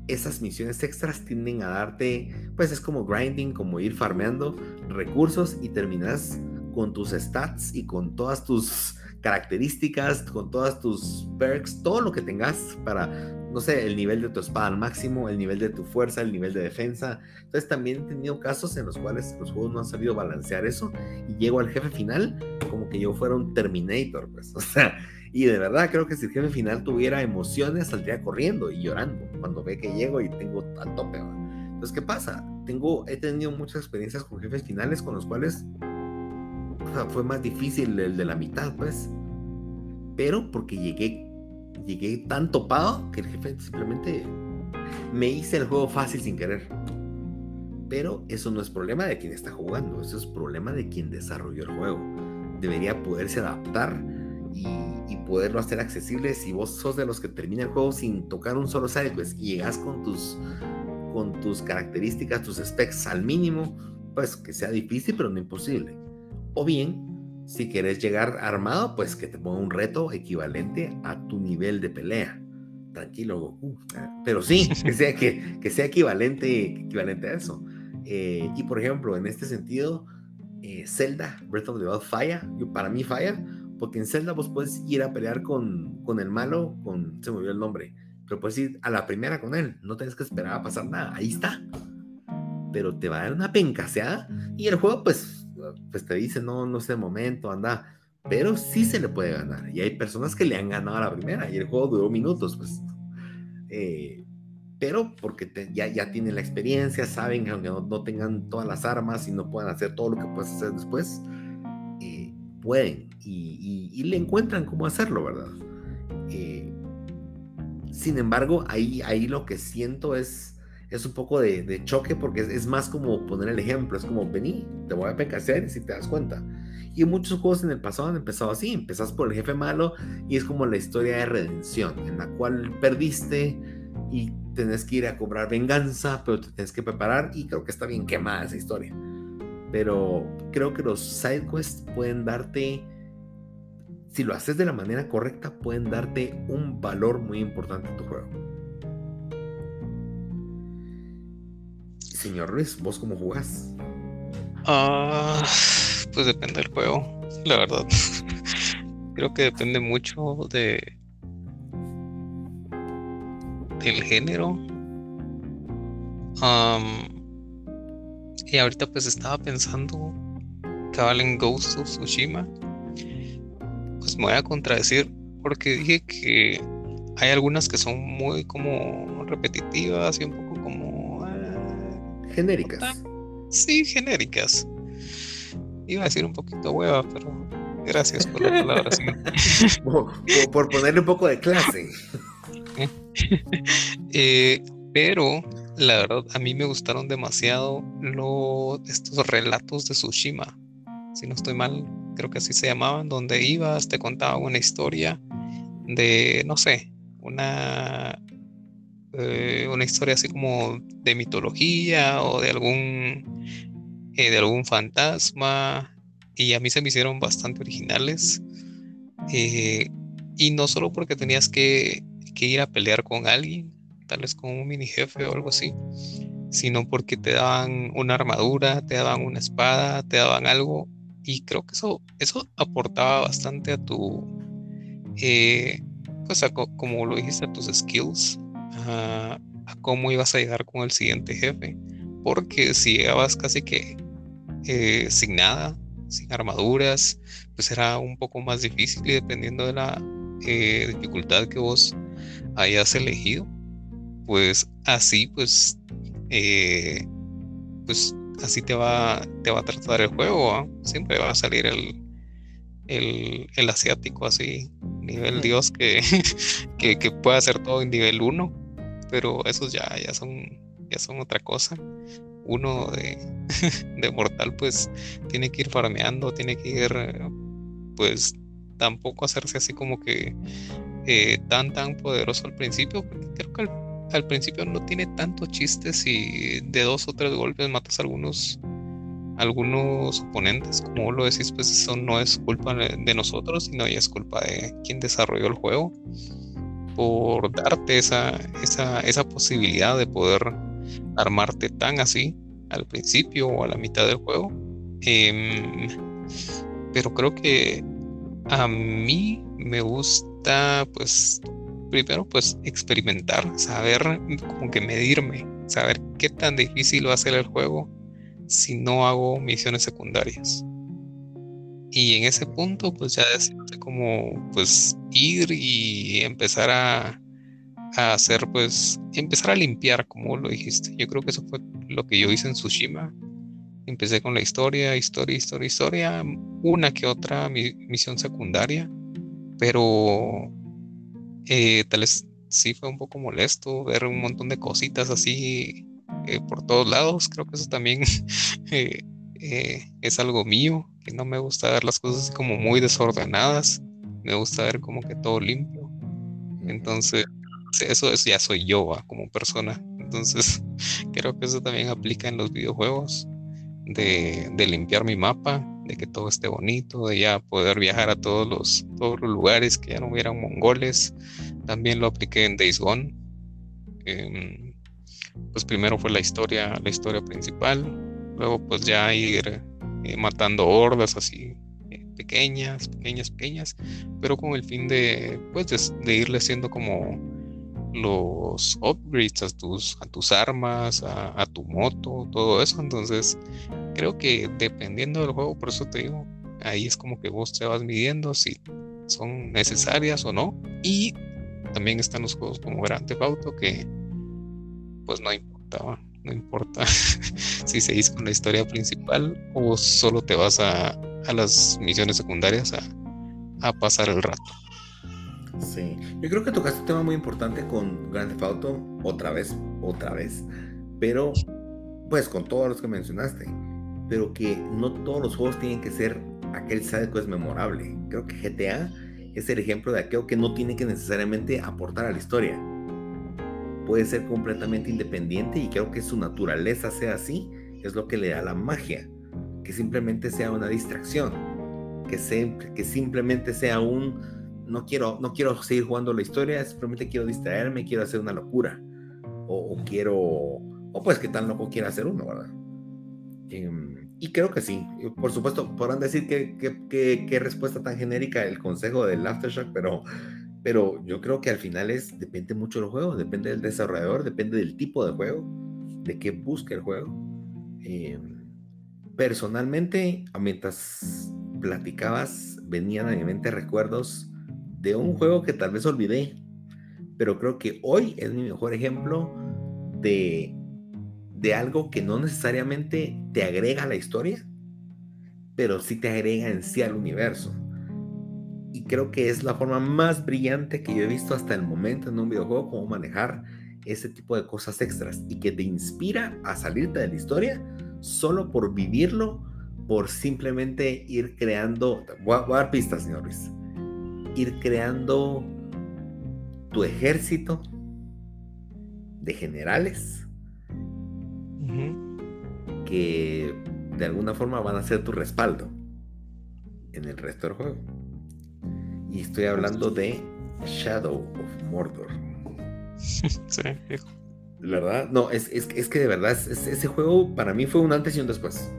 esas misiones extras tienden a darte, pues es como grinding, como ir farmeando recursos y terminas con tus stats y con todas tus características, con todas tus perks, todo lo que tengas para, no sé, el nivel de tu espada al máximo, el nivel de tu fuerza, el nivel de defensa. Entonces también he tenido casos en los cuales los juegos no han sabido balancear eso y llego al jefe final como que yo fuera un Terminator, pues, o sea, y de verdad creo que si el jefe final tuviera emociones, saldría corriendo y llorando cuando ve que llego y tengo al tope. Entonces, ¿qué pasa? Tengo, he tenido muchas experiencias con jefes finales con los cuales fue más difícil el de la mitad, pues. Pero porque llegué, llegué tan topado que el jefe simplemente me hice el juego fácil sin querer. Pero eso no es problema de quien está jugando, eso es problema de quien desarrolló el juego. Debería poderse adaptar y, poderlo hacer accesible. Si vos sos de los que termina el juego sin tocar un solo side pues y llegas con tus, con tus características, tus specs al mínimo, pues que sea difícil, pero no imposible. O bien, si quieres llegar armado, pues que te ponga un reto equivalente a tu nivel de pelea. Tranquilo, Goku. Pero sí, que sea, que, que sea equivalente, equivalente a eso. Eh, y por ejemplo, en este sentido, eh, Zelda, Breath of the Wild falla. Yo, para mí falla porque en Zelda vos puedes ir a pelear con, con el malo, con, se me olvidó el nombre, pero puedes ir a la primera con él, no tienes que esperar a pasar nada, ahí está. Pero te va a dar una pencaseada y el juego pues, pues te dice, no, no es el momento, anda. Pero sí se le puede ganar. Y hay personas que le han ganado a la primera y el juego duró minutos, pues. Eh, pero porque ya, ya tienen la experiencia, saben que aunque no, tengan todas las armas y no puedan hacer todo lo que puedes hacer después, eh, pueden y, le encuentran cómo hacerlo, ¿verdad? Eh, sin embargo, ahí, ahí lo que siento es, es un poco de, choque porque es, más como poner el ejemplo, es como vení, te voy a pecasear y si te das cuenta. Y muchos juegos en el pasado han empezado así, empezás por el jefe malo y es como la historia de redención, en la cual perdiste y tenés que ir a cobrar venganza, pero te tienes que preparar y creo que está bien quemada esa historia. Pero creo que los side quests pueden darte, si lo haces de la manera correcta, pueden darte un valor muy importante en tu juego. Señor Luis, ¿vos cómo jugás? Ah, pues depende del juego, la verdad. Creo que depende mucho de del género. y ahorita pues estaba pensando cabal en Ghost of Tsushima. Pues me voy a contradecir porque dije que hay algunas que son muy como repetitivas y un poco como ah, genéricas. Sí, genéricas. Iba a decir un poquito hueva, pero gracias por la palabra. por ponerle un poco de clase. Eh, pero la verdad, a mí me gustaron demasiado estos relatos de Tsushima. Si no estoy mal, creo que así se llamaban, donde ibas, te contaban una historia de, no sé, una, eh, una historia así como de mitología o de algún, eh, de algún fantasma. Y a mí se me hicieron bastante originales. y no solo porque tenías que que ir a pelear con alguien, tal vez con un mini jefe o algo así, sino porque te daban una armadura, te daban una espada, te daban algo y creo que eso, eso aportaba bastante a tu, eh, pues como lo dijiste, a tus skills, a, cómo ibas a llegar con el siguiente jefe, porque si llegabas casi que eh, sin nada, sin armaduras, pues era un poco más difícil y dependiendo de la eh, dificultad que vos hayas elegido, pues así, pues, pues así te va, te va a tratar el juego. Siempre va a salir el, el, asiático así, nivel Dios, que, que, que, puede hacer todo en nivel 1, pero esos ya, ya, son, ya son otra cosa. Uno de, de mortal, pues tiene que ir farmeando, tiene que ir, pues tampoco hacerse así como que eh, tan tan poderoso al principio, porque creo que al, principio no tiene tantos chistes y de dos o tres golpes matas a algunos algunos oponentes, como lo decís, pues eso no es culpa de nosotros, sino ya es culpa de quien desarrolló el juego por darte esa, esa, esa posibilidad de poder armarte tan así al principio o a la mitad del juego. Em, pero creo que a mí me gusta pues, primero, pues experimentar, saber, como que medirme, saber qué tan difícil va a ser el juego si no hago misiones secundarias. Y en ese punto, pues ya decirte como, pues, ir y empezar a, a hacer, pues, empezar a limpiar, como lo dijiste. Yo creo que eso fue lo que yo hice en Tsushima. Empecé con la historia, historia, historia, historia, una que otra misión secundaria pero eh, tal vez sí fue un poco molesto ver un montón de cositas así eh, por todos lados. Creo que eso también eh, es algo mío, que no me gusta ver las cosas así como muy desordenadas. Me gusta ver como que todo limpio. Entonces, eso, ya soy yo como persona. Entonces, creo que eso también aplica en los videojuegos. De, de limpiar mi mapa, de que todo esté bonito, de ya poder viajar a todos los, todos los lugares, que ya no hubieran mongoles. También lo apliqué en Days Gone. Em, pues primero fue la historia, la historia principal, luego pues ya ir eh, matando hordas así eh, pequeñas, pequeñas, pequeñas, pero con el fin de pues de, irle haciendo como los upgrades a tus, armas, a, a, tu moto, todo eso. Entonces, creo que dependiendo del juego, por eso te digo, ahí es como que vos te vas midiendo si son necesarias o no. Y también están los juegos como Grand Theft Auto que pues no importaba. No importa si seguís con la historia principal o solo te vas a, a las misiones secundarias a, a pasar el rato. Sí, yo creo que tocaste un tema muy importante con Grand Theft Auto, otra vez, otra vez, pero pues con todos los que mencionaste, pero que no todos los juegos tienen que ser aquel que es memorable. Creo que GTA es el ejemplo de aquello que no tiene que necesariamente aportar a la historia. Puede ser completamente independiente y creo que su naturaleza sea así, es lo que le da la magia, que simplemente sea una distracción, que, que simplemente sea un no quiero, no quiero seguir jugando la historia, simplemente quiero distraerme, quiero hacer una locura. O, quiero, o pues qué tan loco quiere hacer uno, ¿verdad? Em, y creo que sí. Por supuesto, podrán decir que, qué respuesta tan genérica el consejo del Aftershock, pero, pero yo creo que al final es, depende mucho del juego, depende del desarrollador, depende del tipo de juego, de qué busca el juego. Em, personalmente, mientras platicabas, venían a mi mente recuerdos de un juego que tal vez olvidé, pero creo que hoy es mi mejor ejemplo de, de algo que no necesariamente te agrega a la historia, pero sí te agrega en sí al universo. Y creo que es la forma más brillante que yo he visto hasta el momento en un videojuego, cómo manejar ese tipo de cosas extras y que te inspira a salirte de la historia solo por vivirlo, por simplemente ir creando. Voy a, dar pistas, señor Luis ir creando tu ejército de generales que de alguna forma van a ser tu respaldo en el resto del juego. Y estoy hablando de Shadow of Mordor. Sí, ¿Verdad? No, es, que de verdad ese juego para mí fue un antes y un después.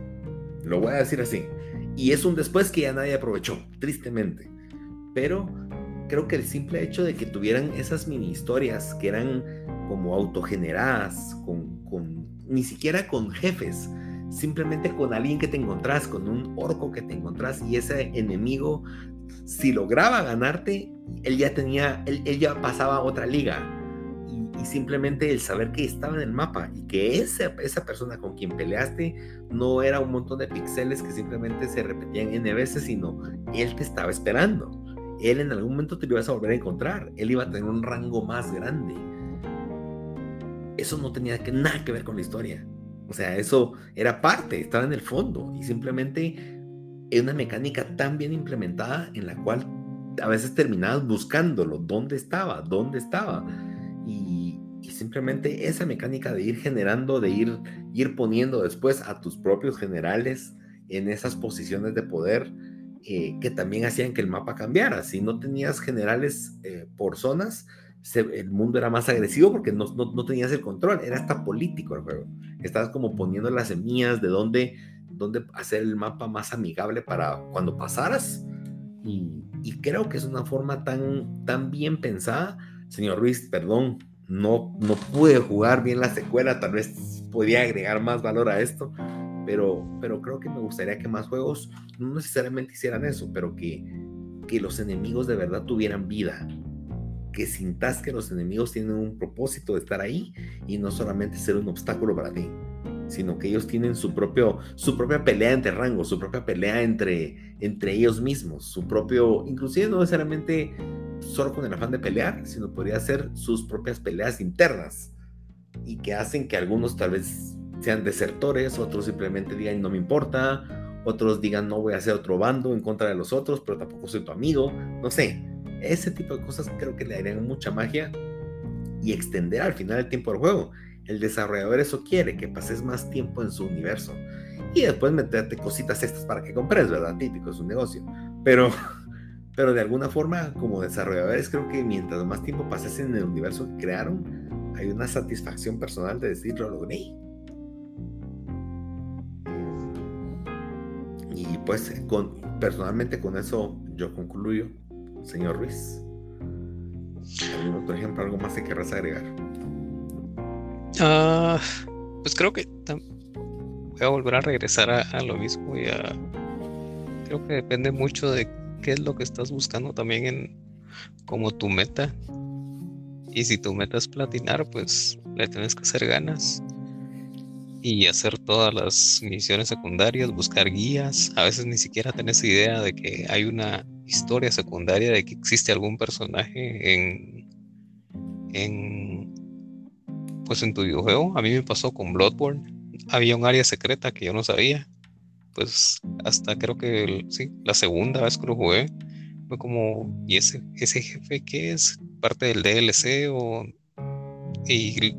Lo voy a decir así. Y es un después que ya nadie aprovechó, tristemente pero creo que el simple hecho de que tuvieran esas mini historias que eran como autogeneradas, con, con, ni siquiera con jefes, simplemente con alguien que te encontrás, con un orco que te encontrás y ese enemigo, si lograba ganarte, él ya tenía, él, ya pasaba a otra liga. Y, simplemente el saber que estaba en el mapa y que esa, esa persona con quien peleaste no era un montón de píxeles que simplemente se repetían N veces, sino él te estaba esperando él en algún momento te lo ibas a volver a encontrar. Él iba a tener un rango más grande. Eso no tenía que, nada que ver con la historia. O sea, eso era parte, estaba en el fondo y simplemente es una mecánica tan bien implementada en la cual a veces terminabas buscándolo, dónde estaba, dónde estaba. Y, y, simplemente esa mecánica de ir generando, de ir, ir poniendo después a tus propios generales en esas posiciones de poder, eh, que también hacían que el mapa cambiara. Si no tenías generales eh, por zonas, el mundo era más agresivo porque no, no, tenías el control, era hasta político el juego. Estabas como poniendo las semillas de dónde, dónde hacer el mapa más amigable para cuando pasaras. Y, y, creo que es una forma tan, tan bien pensada. Señor Ruiz, perdón, no, no pude jugar bien la secuela, tal vez podía agregar más valor a esto, pero, pero creo que me gustaría que más juegos no necesariamente hicieran eso, pero que, que los enemigos de verdad tuvieran vida, que sintas que los enemigos tienen un propósito de estar ahí y no solamente ser un obstáculo para ti, sino que ellos tienen su, propio, su propia pelea entre rangos, su propia pelea entre, entre ellos mismos, su propio, inclusive no necesariamente solo con el afán de pelear, sino podría ser sus propias peleas internas y que hacen que algunos tal vez sean desertores, otros simplemente digan no me importa, otros digan no voy a hacer otro bando en contra de los otros, pero tampoco soy tu amigo, no sé. Ese tipo de cosas creo que le darían mucha magia y extender al final el tiempo del juego. El desarrollador eso quiere, que pases más tiempo en su universo. Y después meterte cositas estas para que compres, ¿verdad? Típico, es un negocio. Pero, pero de alguna forma, como desarrolladores, creo que mientras más tiempo pases en el universo que crearon, hay una satisfacción personal de decir, lo logré Y pues con, personalmente con eso yo concluyo, señor Ruiz. ¿Algún otro ejemplo, algo más que querrás agregar? Ah, pues creo que voy a volver a regresar a, lo mismo y creo que depende mucho de qué es lo que estás buscando también en como tu meta. Y si tu meta es platinar, pues le tienes que hacer ganas y hacer todas las misiones secundarias, buscar guías. A veces ni siquiera tenés idea de que hay una historia secundaria, de que existe algún personaje en, en pues en tu videojuego. A mí me pasó con Bloodborne. Había un área secreta que yo no sabía. Pues hasta creo que sí, la segunda vez que lo jugué fue como, ¿y ese, ese jefe qué es? ¿Parte del DLC o...? Y,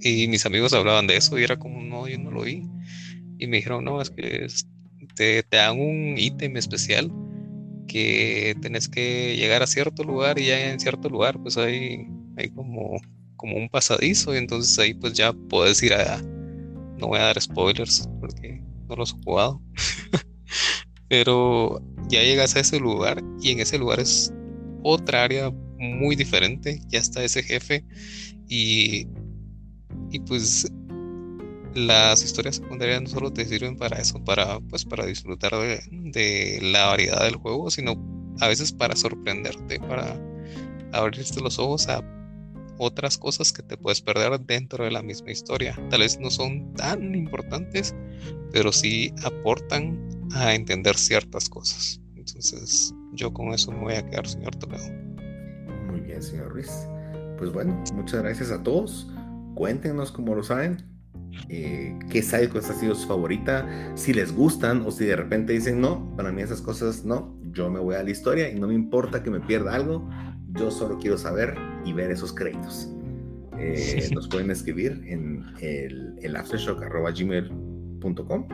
y mis amigos hablaban de eso y era como, no, yo no lo vi. Y me dijeron, no, es que te, te dan un ítem especial que tenés que llegar a cierto lugar y ya en cierto lugar pues hay, hay como, como un pasadizo y entonces ahí pues ya puedes ir a... No voy a dar spoilers porque no los he jugado. Pero ya llegas a ese lugar y en ese lugar es otra área muy diferente. Ya está ese jefe y, y pues las historias secundarias no solo te sirven para eso, para, pues, para disfrutar de, la variedad del juego, sino a veces para sorprenderte, para abrirte los ojos a otras cosas que te puedes perder dentro de la misma historia. Tal vez no son tan importantes, pero sí aportan a entender ciertas cosas. Entonces, yo con eso me voy a quedar, señor Toledo. Muy bien, señor Ruiz. Pues bueno, muchas gracias a todos. Cuéntenos cómo lo saben. Eh, qué sidequest ha sido su favorita, si les gustan o si de repente dicen no, para mí esas cosas no, yo me voy a la historia y no me importa que me pierda algo, yo solo quiero saber y ver esos créditos. Eh, nos pueden escribir en el, el aftershock.gmail.com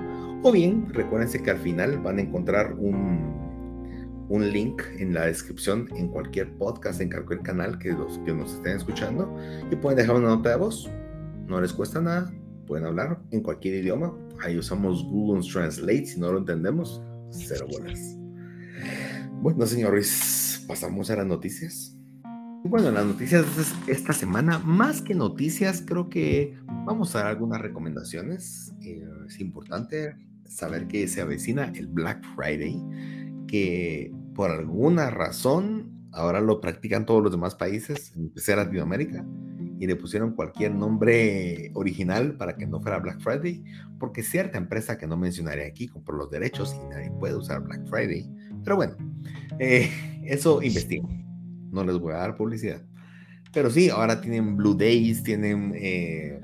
o bien recuérdense que al final van a encontrar un, un link en la descripción en cualquier podcast, en cualquier canal que, los, que nos estén escuchando y pueden dejar una nota de voz. No les cuesta nada, pueden hablar en cualquier idioma. Ahí usamos Google Translate si no lo entendemos. Cero bolas. Bueno, señores, pasamos a las noticias. Bueno, las noticias de esta semana, más que noticias, creo que vamos a dar algunas recomendaciones. Eh, es importante saber que se avecina el Black Friday, que por alguna razón ahora lo practican todos los demás países, especial Latinoamérica y le pusieron cualquier nombre original para que no fuera Black Friday, porque cierta empresa que no mencionaré aquí compró los derechos y nadie puede usar Black Friday. Pero bueno, eh, eso investigo. No les voy a dar publicidad. Pero sí, ahora tienen Blue Days, tienen eh,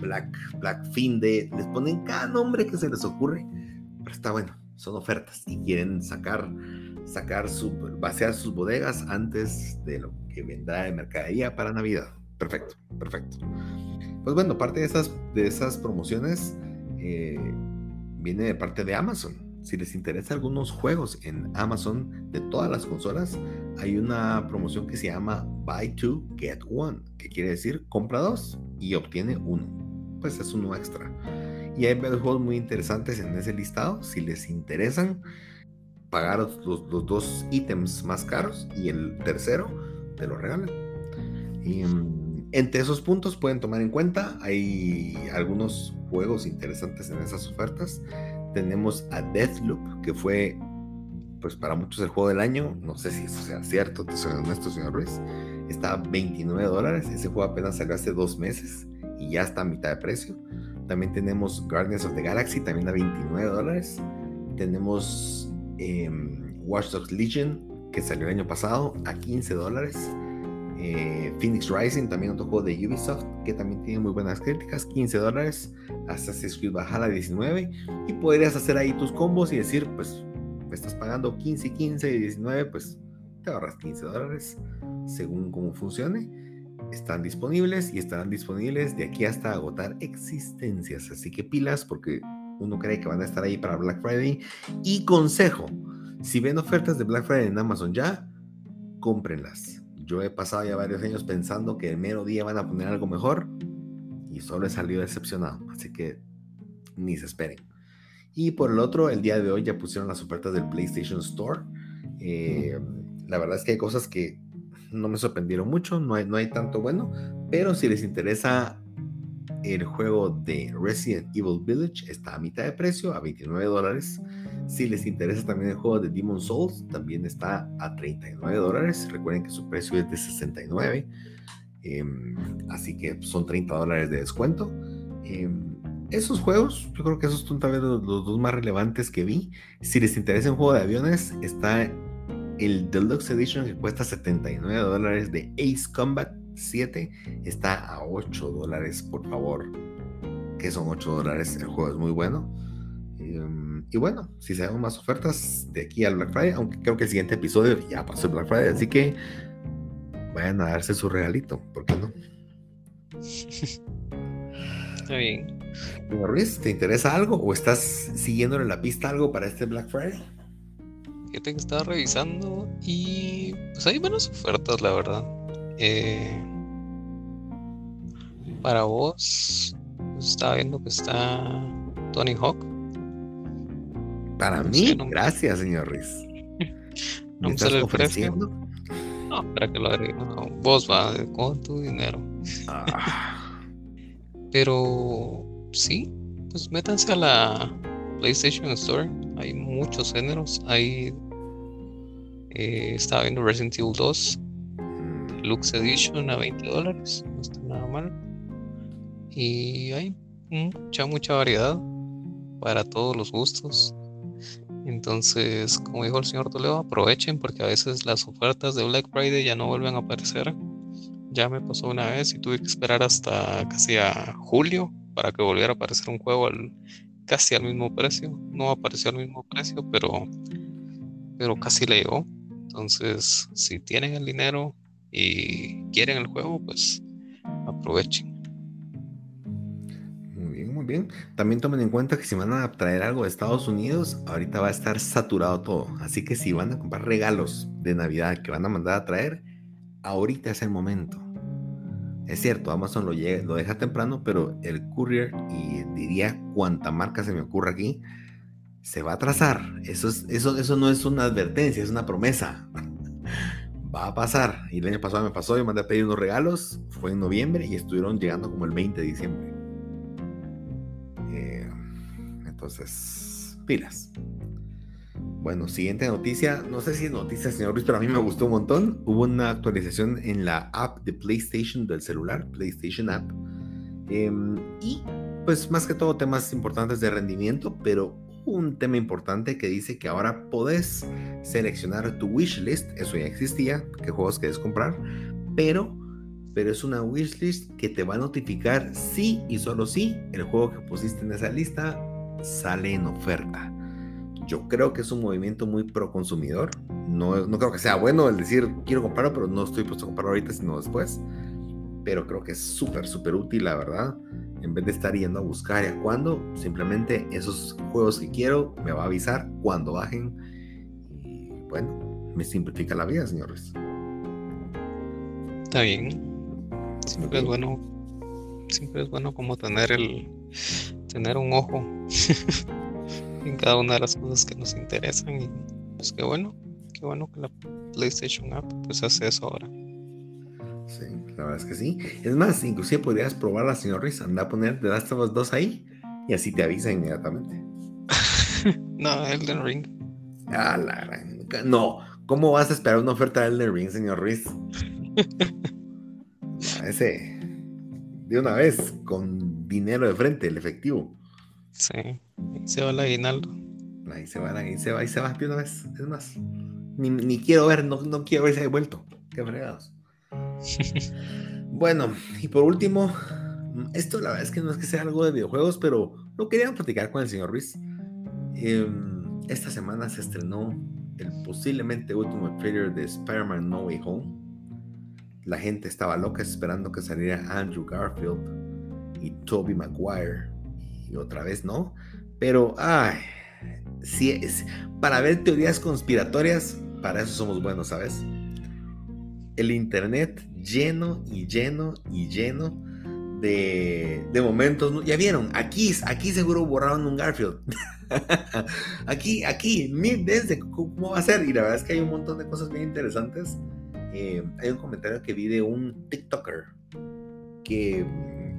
Black, Black Fin Day, les ponen cada nombre que se les ocurre. Pero está bueno, son ofertas y quieren sacar, sacar su, vaciar sus bodegas antes de lo que vendrá de mercadería para Navidad. Perfecto, perfecto. Pues bueno, parte de esas, de esas promociones eh, viene de parte de Amazon. Si les interesa algunos juegos en Amazon de todas las consolas, hay una promoción que se llama Buy Two, Get One, que quiere decir compra dos y obtiene uno. Pues es uno extra. Y hay juegos muy interesantes en ese listado. Si les interesan, pagar los, dos ítems más caros y el tercero te lo regalan. Mm, entre esos puntos pueden tomar en cuenta, hay algunos juegos interesantes en esas ofertas. Tenemos a Deathloop, que fue, pues para muchos el juego del año. No sé si eso sea cierto, te soy honesto, señor Ruiz. Está a 29 dólares. Ese juego apenas salió hace dos meses y ya está a mitad de precio. También tenemos Guardians of the Galaxy, también a 29 dólares. Tenemos em, Watch Dogs Legion, que salió el año pasado, a 15 dólares. Eh, Phoenix Rising, también otro juego de Ubisoft que también tiene muy buenas críticas, 15 dólares, Assassin's Creed Valhalla 19 y podrías hacer ahí tus combos y decir, pues me estás pagando 15, 15 y 19, pues te ahorras 15 dólares según cómo funcione. Están disponibles y estarán disponibles de aquí hasta agotar existencias, así que pilas porque uno cree que van a estar ahí para Black Friday. Y consejo, si ven ofertas de Black Friday en Amazon ya, cómprenlas yo he pasado ya varios años pensando que el mero día van a poner algo mejor y solo he salido decepcionado. Así que ni se esperen. Y por el otro, el día de hoy ya pusieron las ofertas del PlayStation Store. Eh, la verdad es que hay cosas que no me sorprendieron mucho, no hay, no hay tanto bueno, pero si les interesa el juego de Resident Evil Village, está a mitad de precio, a 29 dólares. Si les interesa también el juego de Demon Souls, también está a 39 dólares. Recuerden que su precio es de 69. Em, así que son 30 dólares de descuento. Em, esos juegos, yo creo que esos son tal vez los, dos más relevantes que vi. Si les interesa un juego de aviones, está el Deluxe Edition que cuesta 79 dólares de Ace Combat 7. Está a 8 dólares, por favor. Que son 8 dólares, el juego es muy bueno. Em, y bueno, si se más ofertas de aquí al Black Friday, aunque creo que el siguiente episodio ya pasó el Black Friday, así que vayan a darse su regalito, ¿por qué no? Está bien. Ruiz, ¿te interesa algo o estás siguiéndole la pista algo para este Black Friday? Fíjate que estaba revisando y pues hay buenas ofertas, la verdad. Eh, para vos, pues, estaba viendo que está Tony Hawk. Para mí, gracias, señor Ruiz. no me el precio. No, para que lo agregue. vos va con tu dinero. Ah. Pero sí, pues métanse a la PlayStation Store. Hay muchos géneros. Hay. Eh, estaba viendo Resident Evil 2 Lux Edition a 20 dólares. No está nada mal. Y hay mucha, mucha variedad para todos los gustos. Entonces, como dijo el señor Toledo, aprovechen porque a veces las ofertas de Black Friday ya no vuelven a aparecer. Ya me pasó una vez y tuve que esperar hasta casi a julio para que volviera a aparecer un juego al, casi al mismo precio. No apareció al mismo precio, pero, pero casi le llegó. Entonces, si tienen el dinero y quieren el juego, pues aprovechen. Muy bien, muy bien. También tomen en cuenta que si van a traer algo de Estados Unidos, ahorita va a estar saturado todo. Así que si van a comprar regalos de Navidad que van a mandar a traer, ahorita es el momento. Es cierto, Amazon lo, lo deja temprano, pero el courier, y diría cuánta marca se me ocurre aquí, se va a atrasar. Eso, es, eso, eso no es una advertencia, es una promesa. Va a pasar. Y el año pasado me pasó, yo mandé a pedir unos regalos, fue en noviembre y estuvieron llegando como el 20 de diciembre. Eh, entonces, pilas. Bueno, siguiente noticia. No sé si es noticia, señor Luis, pero a mí me gustó un montón. Hubo una actualización en la app de PlayStation del celular, PlayStation App. Em, y pues más que todo temas importantes de rendimiento, pero un tema importante que dice que ahora podés seleccionar tu wishlist, eso ya existía, qué juegos quieres comprar, pero, pero es una wishlist que te va a notificar si y solo si el juego que pusiste en esa lista sale en oferta. Yo creo que es un movimiento muy pro consumidor. No, no creo que sea bueno el decir quiero comprarlo, pero no estoy puesto a comprarlo ahorita, sino después. Pero creo que es súper, súper útil, la verdad en vez de estar yendo a buscar y a cuándo, simplemente esos juegos que quiero me va a avisar cuando bajen. Y bueno, me simplifica la vida, señores. Está bien. Siempre es bueno. Siempre es bueno como tener el tener un ojo en cada una de las cosas que nos interesan. Y pues qué bueno, qué bueno que la PlayStation App pues hace eso ahora. Sí, la verdad es que sí. Es más, inclusive podrías probarla, señor Ruiz. Anda a poner The Last of Us 2 ahí y así te avisa inmediatamente. no, Elden Ring. Ah, la gran... No, ¿cómo vas a esperar una oferta de Elden Ring, señor Ruiz? ese. De una vez, con dinero de frente, el efectivo. Sí, ahí se va el aguinaldo. Ahí se va, ahí se va, ahí se va de una vez. Es más, ni, quiero ver, no, no quiero ver si ha vuelto. Qué fregados. bueno, y por último, esto la verdad es que no es que sea algo de videojuegos, pero lo quería platicar con el señor Ruiz. Em, esta semana se estrenó el posiblemente último trailer de Spider-Man No Way Home. La gente estaba loca esperando que saliera Andrew Garfield y Tobey Maguire. Y otra vez no. Pero, ay, si es, para ver teorías conspiratorias, para eso somos buenos, ¿sabes? El internet lleno y lleno y lleno de, momentos. Ya vieron, aquí, aquí seguro borraron un Garfield. aquí, aquí, desde cómo va a ser. Y la verdad es que hay un montón de cosas bien interesantes. Eh, hay un comentario que vi de un TikToker que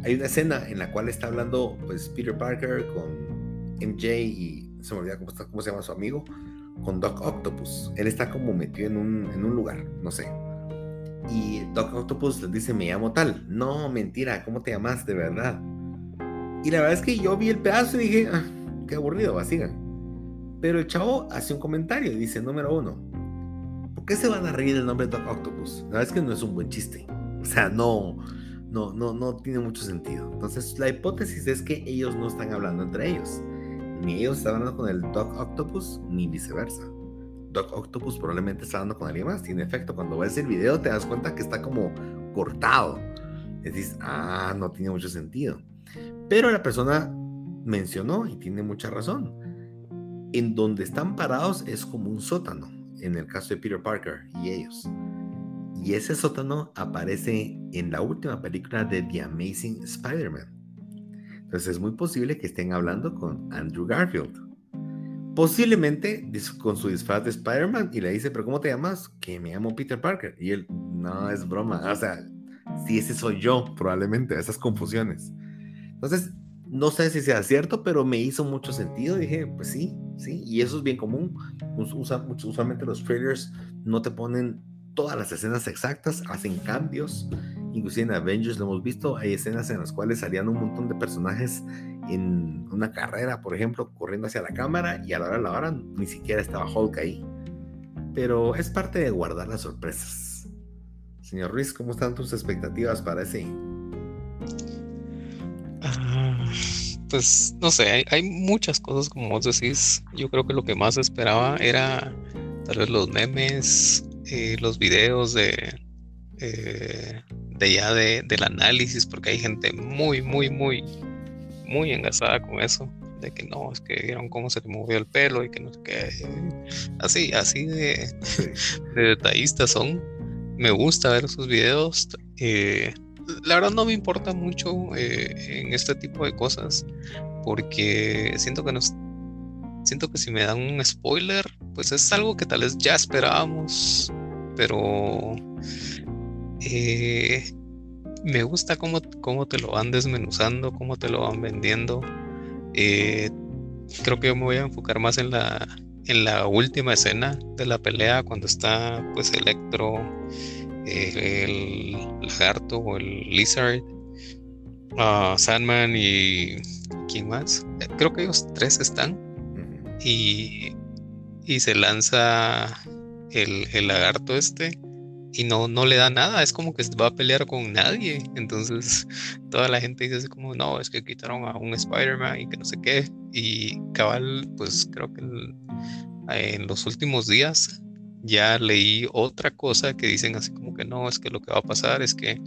hay una escena en la cual está hablando pues Peter Parker con MJ y se me olvida cómo, cómo se llama su amigo con Doc Octopus. Él está como metido en un, en un lugar, no sé Y Doc Octopus les dice, me llamo tal. No, mentira, ¿cómo te llamas de verdad? Y la verdad es que yo vi el pedazo y dije, ah, qué aburrido, va. Pero el chavo hace un comentario y dice, número uno, ¿por qué se van a reír del nombre de Doc Octopus? La verdad es que no es un buen chiste. O sea, no, no, no, no tiene mucho sentido. Entonces, la hipótesis es que ellos no están hablando entre ellos. Ni ellos están hablando con el Doc Octopus, ni viceversa. Doc Octopus probablemente está hablando con alguien más. Y en efecto, cuando ves el video te das cuenta que está como cortado. Y dices, ah, no tiene mucho sentido. Pero la persona mencionó, y tiene mucha razón, en donde están parados es como un sótano, en el caso de Peter Parker y ellos. Y ese sótano aparece en la última película de The Amazing Spider-Man. Entonces es muy posible que estén hablando con Andrew Garfield. Posiblemente con su disfraz de Spider-Man y le dice, pero ¿cómo te llamas? Que me llamo Peter Parker. Y él, no, es broma. O sea, si ese soy yo, probablemente, esas confusiones. Entonces, no sé si sea cierto, pero me hizo mucho sentido. Dije, pues sí, sí. Y eso es bien común. usualmente los trailers no te ponen todas las escenas exactas, hacen cambios. Inclusive en Avengers lo hemos visto, hay escenas en las cuales salían un montón de personajes en una carrera, por ejemplo, corriendo hacia la cámara y a la hora de la hora ni siquiera estaba Hulk ahí. Pero es parte de guardar las sorpresas. Señor Ruiz, ¿cómo están tus expectativas para ese? Ah, pues no sé, hay, muchas cosas como vos decís. Yo creo que lo que más esperaba era tal vez los memes, eh, los videos de, eh, de ya de, del análisis, porque hay gente muy, muy, muy, muy engasada con eso, de que no, es que vieron cómo se le movió el pelo y que no sé qué, así, así de, de detallistas son. Me gusta ver sus videos. Eh, la verdad no me importa mucho en este tipo de cosas, porque siento que nos siento que si me dan un spoiler, pues es algo que tal vez ya esperábamos pero eh, me gusta cómo, cómo, te lo van desmenuzando, cómo te lo van vendiendo. Eh, creo que yo me voy a enfocar más en la, en la última escena de la pelea, cuando está pues Electro, el lagarto o el lizard, uh, Sandman y ¿quién más? Creo que ellos tres están. Y, y se lanza el, lagarto este y no, no le da nada, es como que va a pelear con nadie. Entonces toda la gente dice así como, no, es que quitaron a un Spider-Man y que no sé qué. Y cabal, pues creo que en los últimos días ya leí otra cosa que dicen así como que no, es que lo que va a pasar es que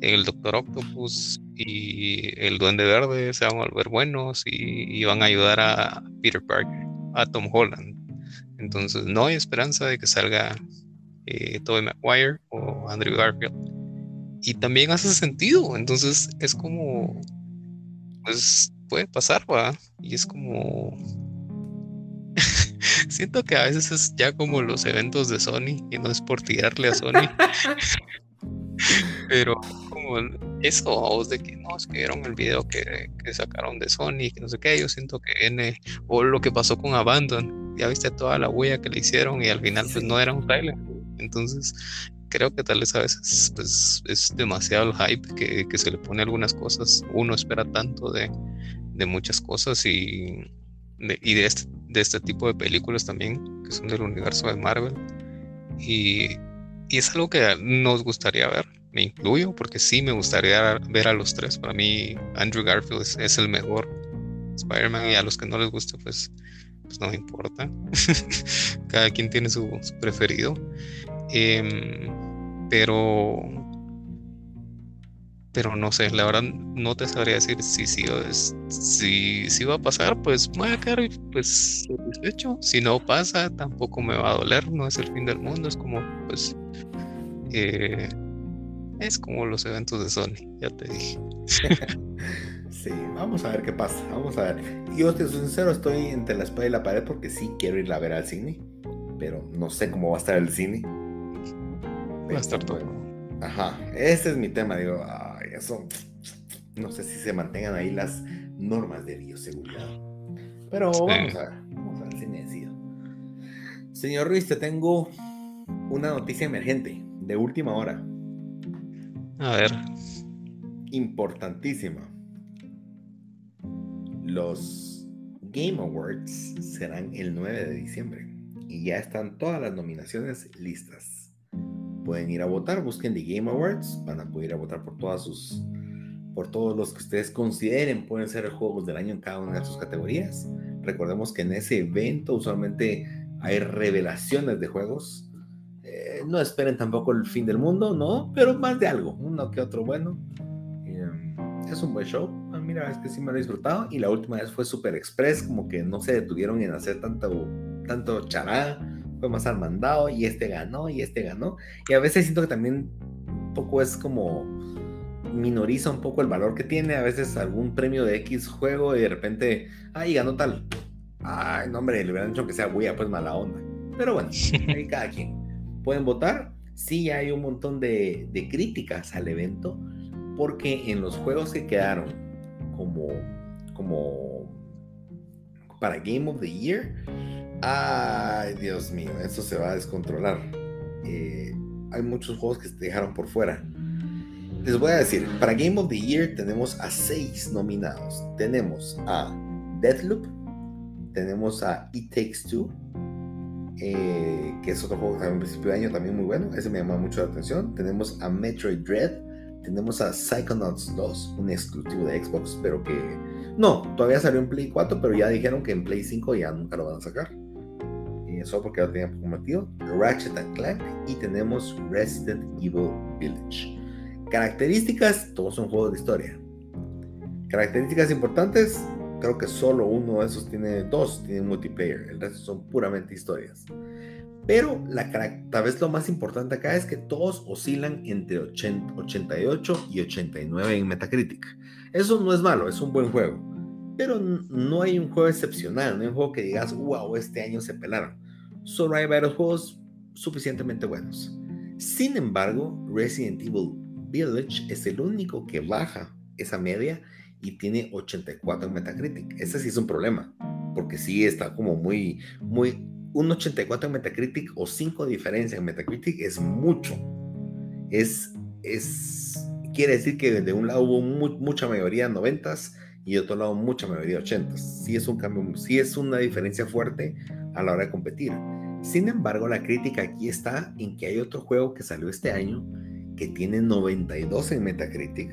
el Doctor Octopus y el Duende Verde se van a volver buenos y, y van a ayudar a Peter Parker, a Tom Holland. Entonces no hay esperanza de que salga eh, Tobey Maguire o Andrew Garfield. Y también hace sentido. Entonces es como, pues puede pasar, va. Y es como, siento que a veces es ya como los eventos de Sony y no es por tirarle a Sony. Pero como eso, de que no, es que vieron el video que, que sacaron de Sony, que no sé qué, yo siento que viene, o lo que pasó con Abandon, ya viste toda la huella que le hicieron y al final pues no era un trailer. Entonces creo que tal vez a veces pues es demasiado el hype que, que se le pone algunas cosas. Uno espera tanto de, de muchas cosas y, de, y de, este, de este tipo de películas también que son del universo de Marvel. Y, y es algo que nos gustaría ver. Me incluyo porque sí me gustaría ver a los tres. Para mí Andrew Garfield es, es el mejor Spider-Man y a los que no les guste pues pues no me importa. Cada quien tiene su, preferido. Em, pero pero no sé, la verdad no te sabría decir si, si, si, si va a pasar, pues voy a quedar pues satisfecho. Si no pasa, tampoco me va a doler, no es el fin del mundo, es como pues eh, es como los eventos de Sony, ya te dije. Sí, vamos a ver qué pasa, vamos a ver. Yo te soy sincero, estoy entre la espada y la pared porque sí quiero ir a ver al cine, pero no sé cómo va a estar el cine. Va a estar todo. Ajá, ese es mi tema, digo, ay, eso, no sé si se mantengan ahí las normas de bioseguridad. Pero vamos a ver, vamos a ver si me decido. Señor Ruiz, te tengo una noticia emergente de última hora. A ver. Importantísima. Los Game Awards serán el 9 de diciembre y ya están todas las nominaciones listas. Pueden ir a votar, busquen The Game Awards, van a poder ir a votar por todas sus por todos los que ustedes consideren pueden ser juegos del año en cada una de sus categorías. Recordemos que en ese evento usualmente hay revelaciones de juegos. Eh, no esperen tampoco el fin del mundo, ¿no? Pero más de algo, uno que otro bueno. Es un buen show. Ah, mira, es que sí me lo he disfrutado. Y la última vez fue Super Express, como que no se detuvieron en hacer tanto, tanto chará. Fue más al mandado y este ganó y este ganó. Y a veces siento que también un poco es como minoriza un poco el valor que tiene. A veces algún premio de X juego y de repente, ay, ganó tal. Ay, no, hombre, le hubieran dicho que sea a pues mala onda. Pero bueno, ahí cada quien. Pueden votar. Sí, hay un montón de, de críticas al evento, porque en los juegos que quedaron como, como para Game of the Year, ay, Dios mío, eso se va a descontrolar. Eh, hay muchos juegos que se dejaron por fuera. Les voy a decir, para Game of the Year tenemos a seis nominados. Tenemos a Deathloop, tenemos a It Takes Two, eh, que es otro juego que en principio de año también muy bueno, ese me llama mucho la atención. Tenemos a Metroid Dread, tenemos a Psychonauts 2, un exclusivo de Xbox, pero que no, todavía salió en Play 4, pero ya dijeron que en Play 5 ya nunca lo van a sacar. Y eso porque lo tenían prometido. Ratchet and Clank y tenemos Resident Evil Village. Características, todos son juegos de historia. Características importantes, creo que solo uno de esos tiene dos, tiene multiplayer, el resto son puramente historias. Pero la, tal vez lo más importante acá es que todos oscilan entre 88 y 89 en Metacritic. Eso no es malo, es un buen juego. Pero no hay un juego excepcional, no hay un juego que digas, wow, este año se pelaron. Solo hay varios juegos suficientemente buenos. Sin embargo, Resident Evil Village es el único que baja esa media y tiene 84 en Metacritic. Ese sí es un problema, porque sí está como muy, muy, un 84 en Metacritic o 5 diferencias en Metacritic es mucho. Es, es, quiere decir que de un lado hubo mucha mayoría 90 y de otro lado mucha mayoría 80. Sí es un cambio, sí es una diferencia fuerte a la hora de competir. Sin embargo, la crítica aquí está en que hay otro juego que salió este año que tiene 92 en Metacritic,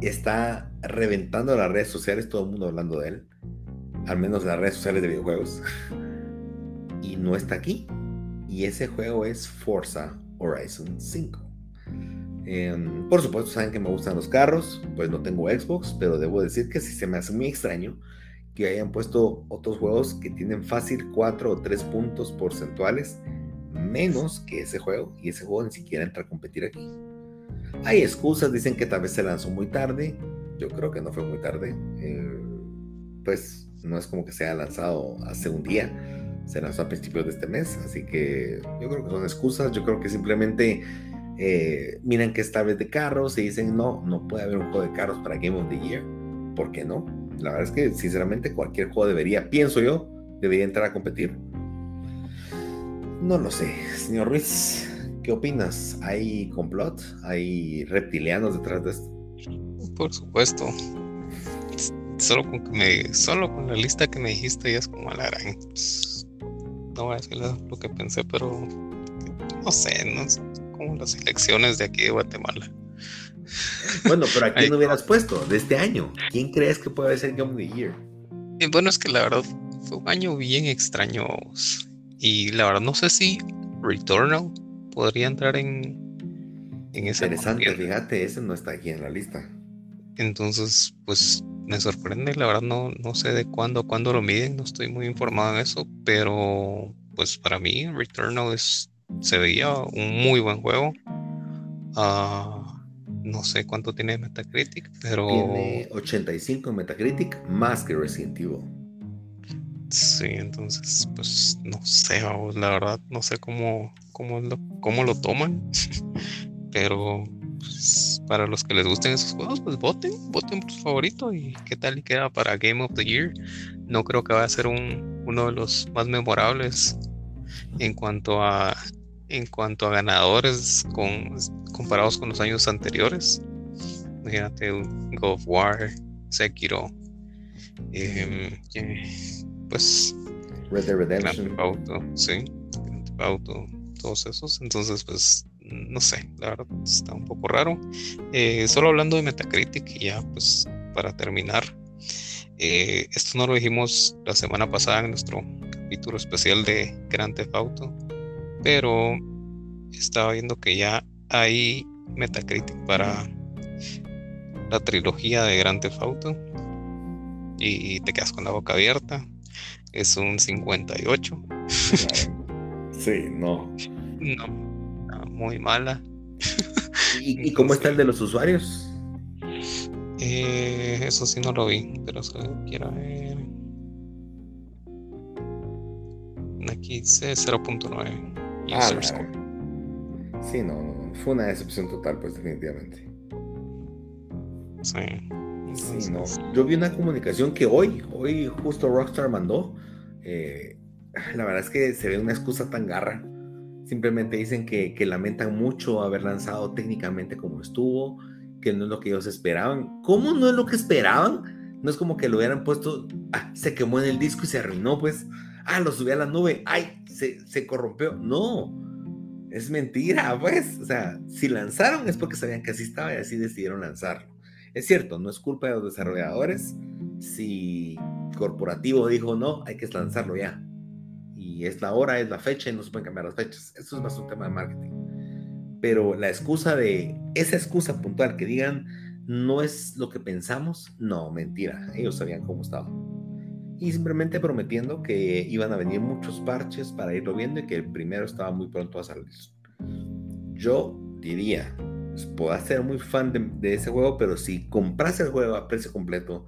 está reventando las redes sociales, todo el mundo hablando de él, al menos las redes sociales de videojuegos, no está aquí. Y ese juego es Forza Horizon 5. Em, por supuesto, saben que me gustan los carros, pues no tengo Xbox, pero debo decir que sí se me hace muy extraño que hayan puesto otros juegos que tienen fácil 4 o 3 puntos porcentuales menos que ese juego y ese juego ni siquiera entra a competir aquí. Hay excusas, dicen que tal vez se lanzó muy tarde. Yo creo que no fue muy tarde. Eh, pues no es como que se haya lanzado hace un día. Se lanzó a principios de este mes. Así que yo creo que son excusas. Yo creo que simplemente eh, miran que es tal vez de carros y dicen no, no puede haber un juego de carros para Game of the Year. ¿Por qué no? La verdad es que sinceramente cualquier juego debería, pienso yo, debería entrar a competir no lo sé. Señor Ruiz, ¿qué opinas? ¿Hay complot? ¿Hay reptilianos detrás de esto? Por supuesto. Solo con, que me, solo con la lista que me dijiste ya es como la gran. No voy a decir lo que pensé, pero no sé, no es como las elecciones de aquí de Guatemala. Bueno, pero ¿a quién hubieras puesto de este año? ¿Quién crees que puede ser Game of the Year? Y bueno, es que la verdad fue un año bien extraño. Y la verdad no sé si Returnal podría entrar en, en ese Interesante, fíjate, ese no está aquí en la lista. Entonces, pues me sorprende, la verdad no, no sé de cuándo, cuándo lo miden, no estoy muy informado en eso, pero pues para mí Returnal es, se veía un muy buen juego. Ah, no sé cuánto tiene Metacritic, pero... Tiene 85 en Metacritic, más que Resident Evil. Sí, entonces, pues no sé, la verdad, no sé cómo, cómo, lo, cómo lo toman, pero pues, para los que les gusten esos juegos, pues voten, voten por su favorito y qué tal y queda para Game of the Year. No creo que vaya a ser un, uno de los más memorables en cuanto a en cuanto a ganadores con, comparados con los años anteriores. Imagínate God of War, Sekiro, em, pues Red Dead Redemption. Auto, sí, Auto, todos esos. Entonces, pues, no sé, la verdad está un poco raro. Eh, solo hablando de Metacritic, ya pues para terminar, eh, esto no lo dijimos la semana pasada en nuestro capítulo especial de Grand Theft Auto, pero estaba viendo que ya hay Metacritic para la trilogía de Grand Theft Auto y te quedas con la boca abierta. Es un 58. Sí, no. No, muy mala. ¿Y, cómo está el de los usuarios? Eh, eso sí no lo vi, pero se quiero ver. Aquí dice 0.9. Ah, sí, no, fue una decepción total, pues definitivamente. Sí. sí, no. Yo vi una comunicación que hoy, hoy justo Rockstar mandó. Eh, la verdad es que se ve una excusa tan garra. Simplemente dicen que, que, lamentan mucho haber lanzado técnicamente como estuvo, que no es lo que ellos esperaban. ¿Cómo no es lo que esperaban? No es como que lo hubieran puesto, ah, se quemó en el disco y se arruinó, pues, ah, lo subí a la nube, ay, se, se corrompió. No, es mentira, pues. O sea, si lanzaron es porque sabían que así estaba y así decidieron lanzarlo. Es cierto, no es culpa de los desarrolladores. Si corporativo dijo no, hay que lanzarlo ya. Es la hora, es la fecha y no se pueden cambiar las fechas. Eso es más un tema de marketing. Pero la excusa de, esa excusa puntual que digan no es lo que pensamos, no, mentira. Ellos sabían cómo estaba. Y simplemente prometiendo que iban a venir muchos parches para irlo viendo y que el primero estaba muy pronto a salir. Yo diría, pues, puedo ser muy fan de, ese juego, pero si compras el juego a precio completo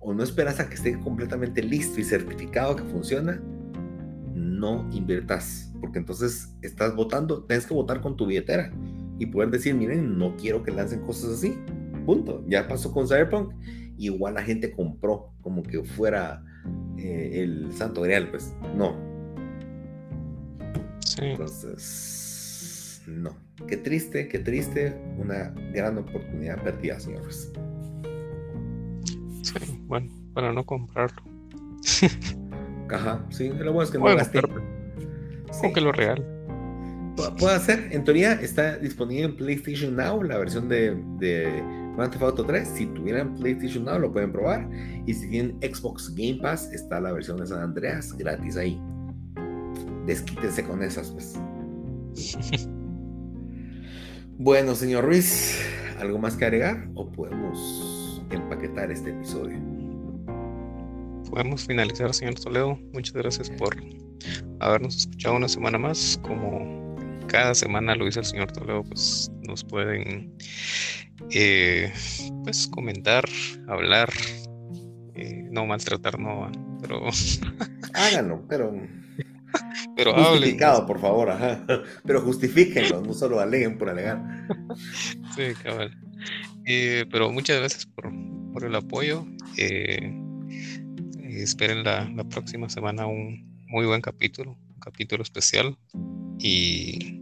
o no esperas a que esté completamente listo y certificado que funciona, no inviertas, porque entonces estás votando, tienes que votar con tu billetera y poder decir, miren, no quiero que lancen cosas así. Punto. Ya pasó con Cyberpunk, igual la gente compró como que fuera eh, el santo grial, pues no. Entonces, no. Qué triste, qué triste, una gran oportunidad perdida, señores. Sí, bueno, para no comprarlo. Ajá, sí, lo bueno es que no gasté. Sí. que lo real. Puede ser, en teoría está disponible en PlayStation Now, la versión de, de Grand Theft Auto 3. Si tuvieran PlayStation Now, lo pueden probar. Y si tienen Xbox Game Pass, está la versión de San Andreas gratis ahí. Desquítense con esas, pues. bueno, señor Ruiz, ¿algo más que agregar o podemos empaquetar este episodio? Podemos finalizar, señor Toledo. Muchas gracias por habernos escuchado una semana más. Como cada semana lo dice el señor Toledo, pues nos pueden eh, pues comentar, hablar, eh, no maltratar, no, pero háganlo, pero pero justificado, por favor, ajá. Pero justifíquenlo, no solo aleguen por alegar. Sí, cabal. Eh, pero muchas gracias por, por el apoyo. Eh, esperen la, próxima semana un muy buen capítulo, un capítulo especial. Y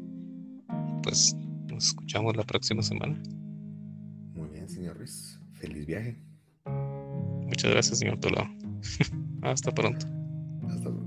pues nos escuchamos la próxima semana. Muy bien, señor Ruiz. Feliz viaje. Muchas gracias, señor Tolao. Hasta pronto. Hasta pronto.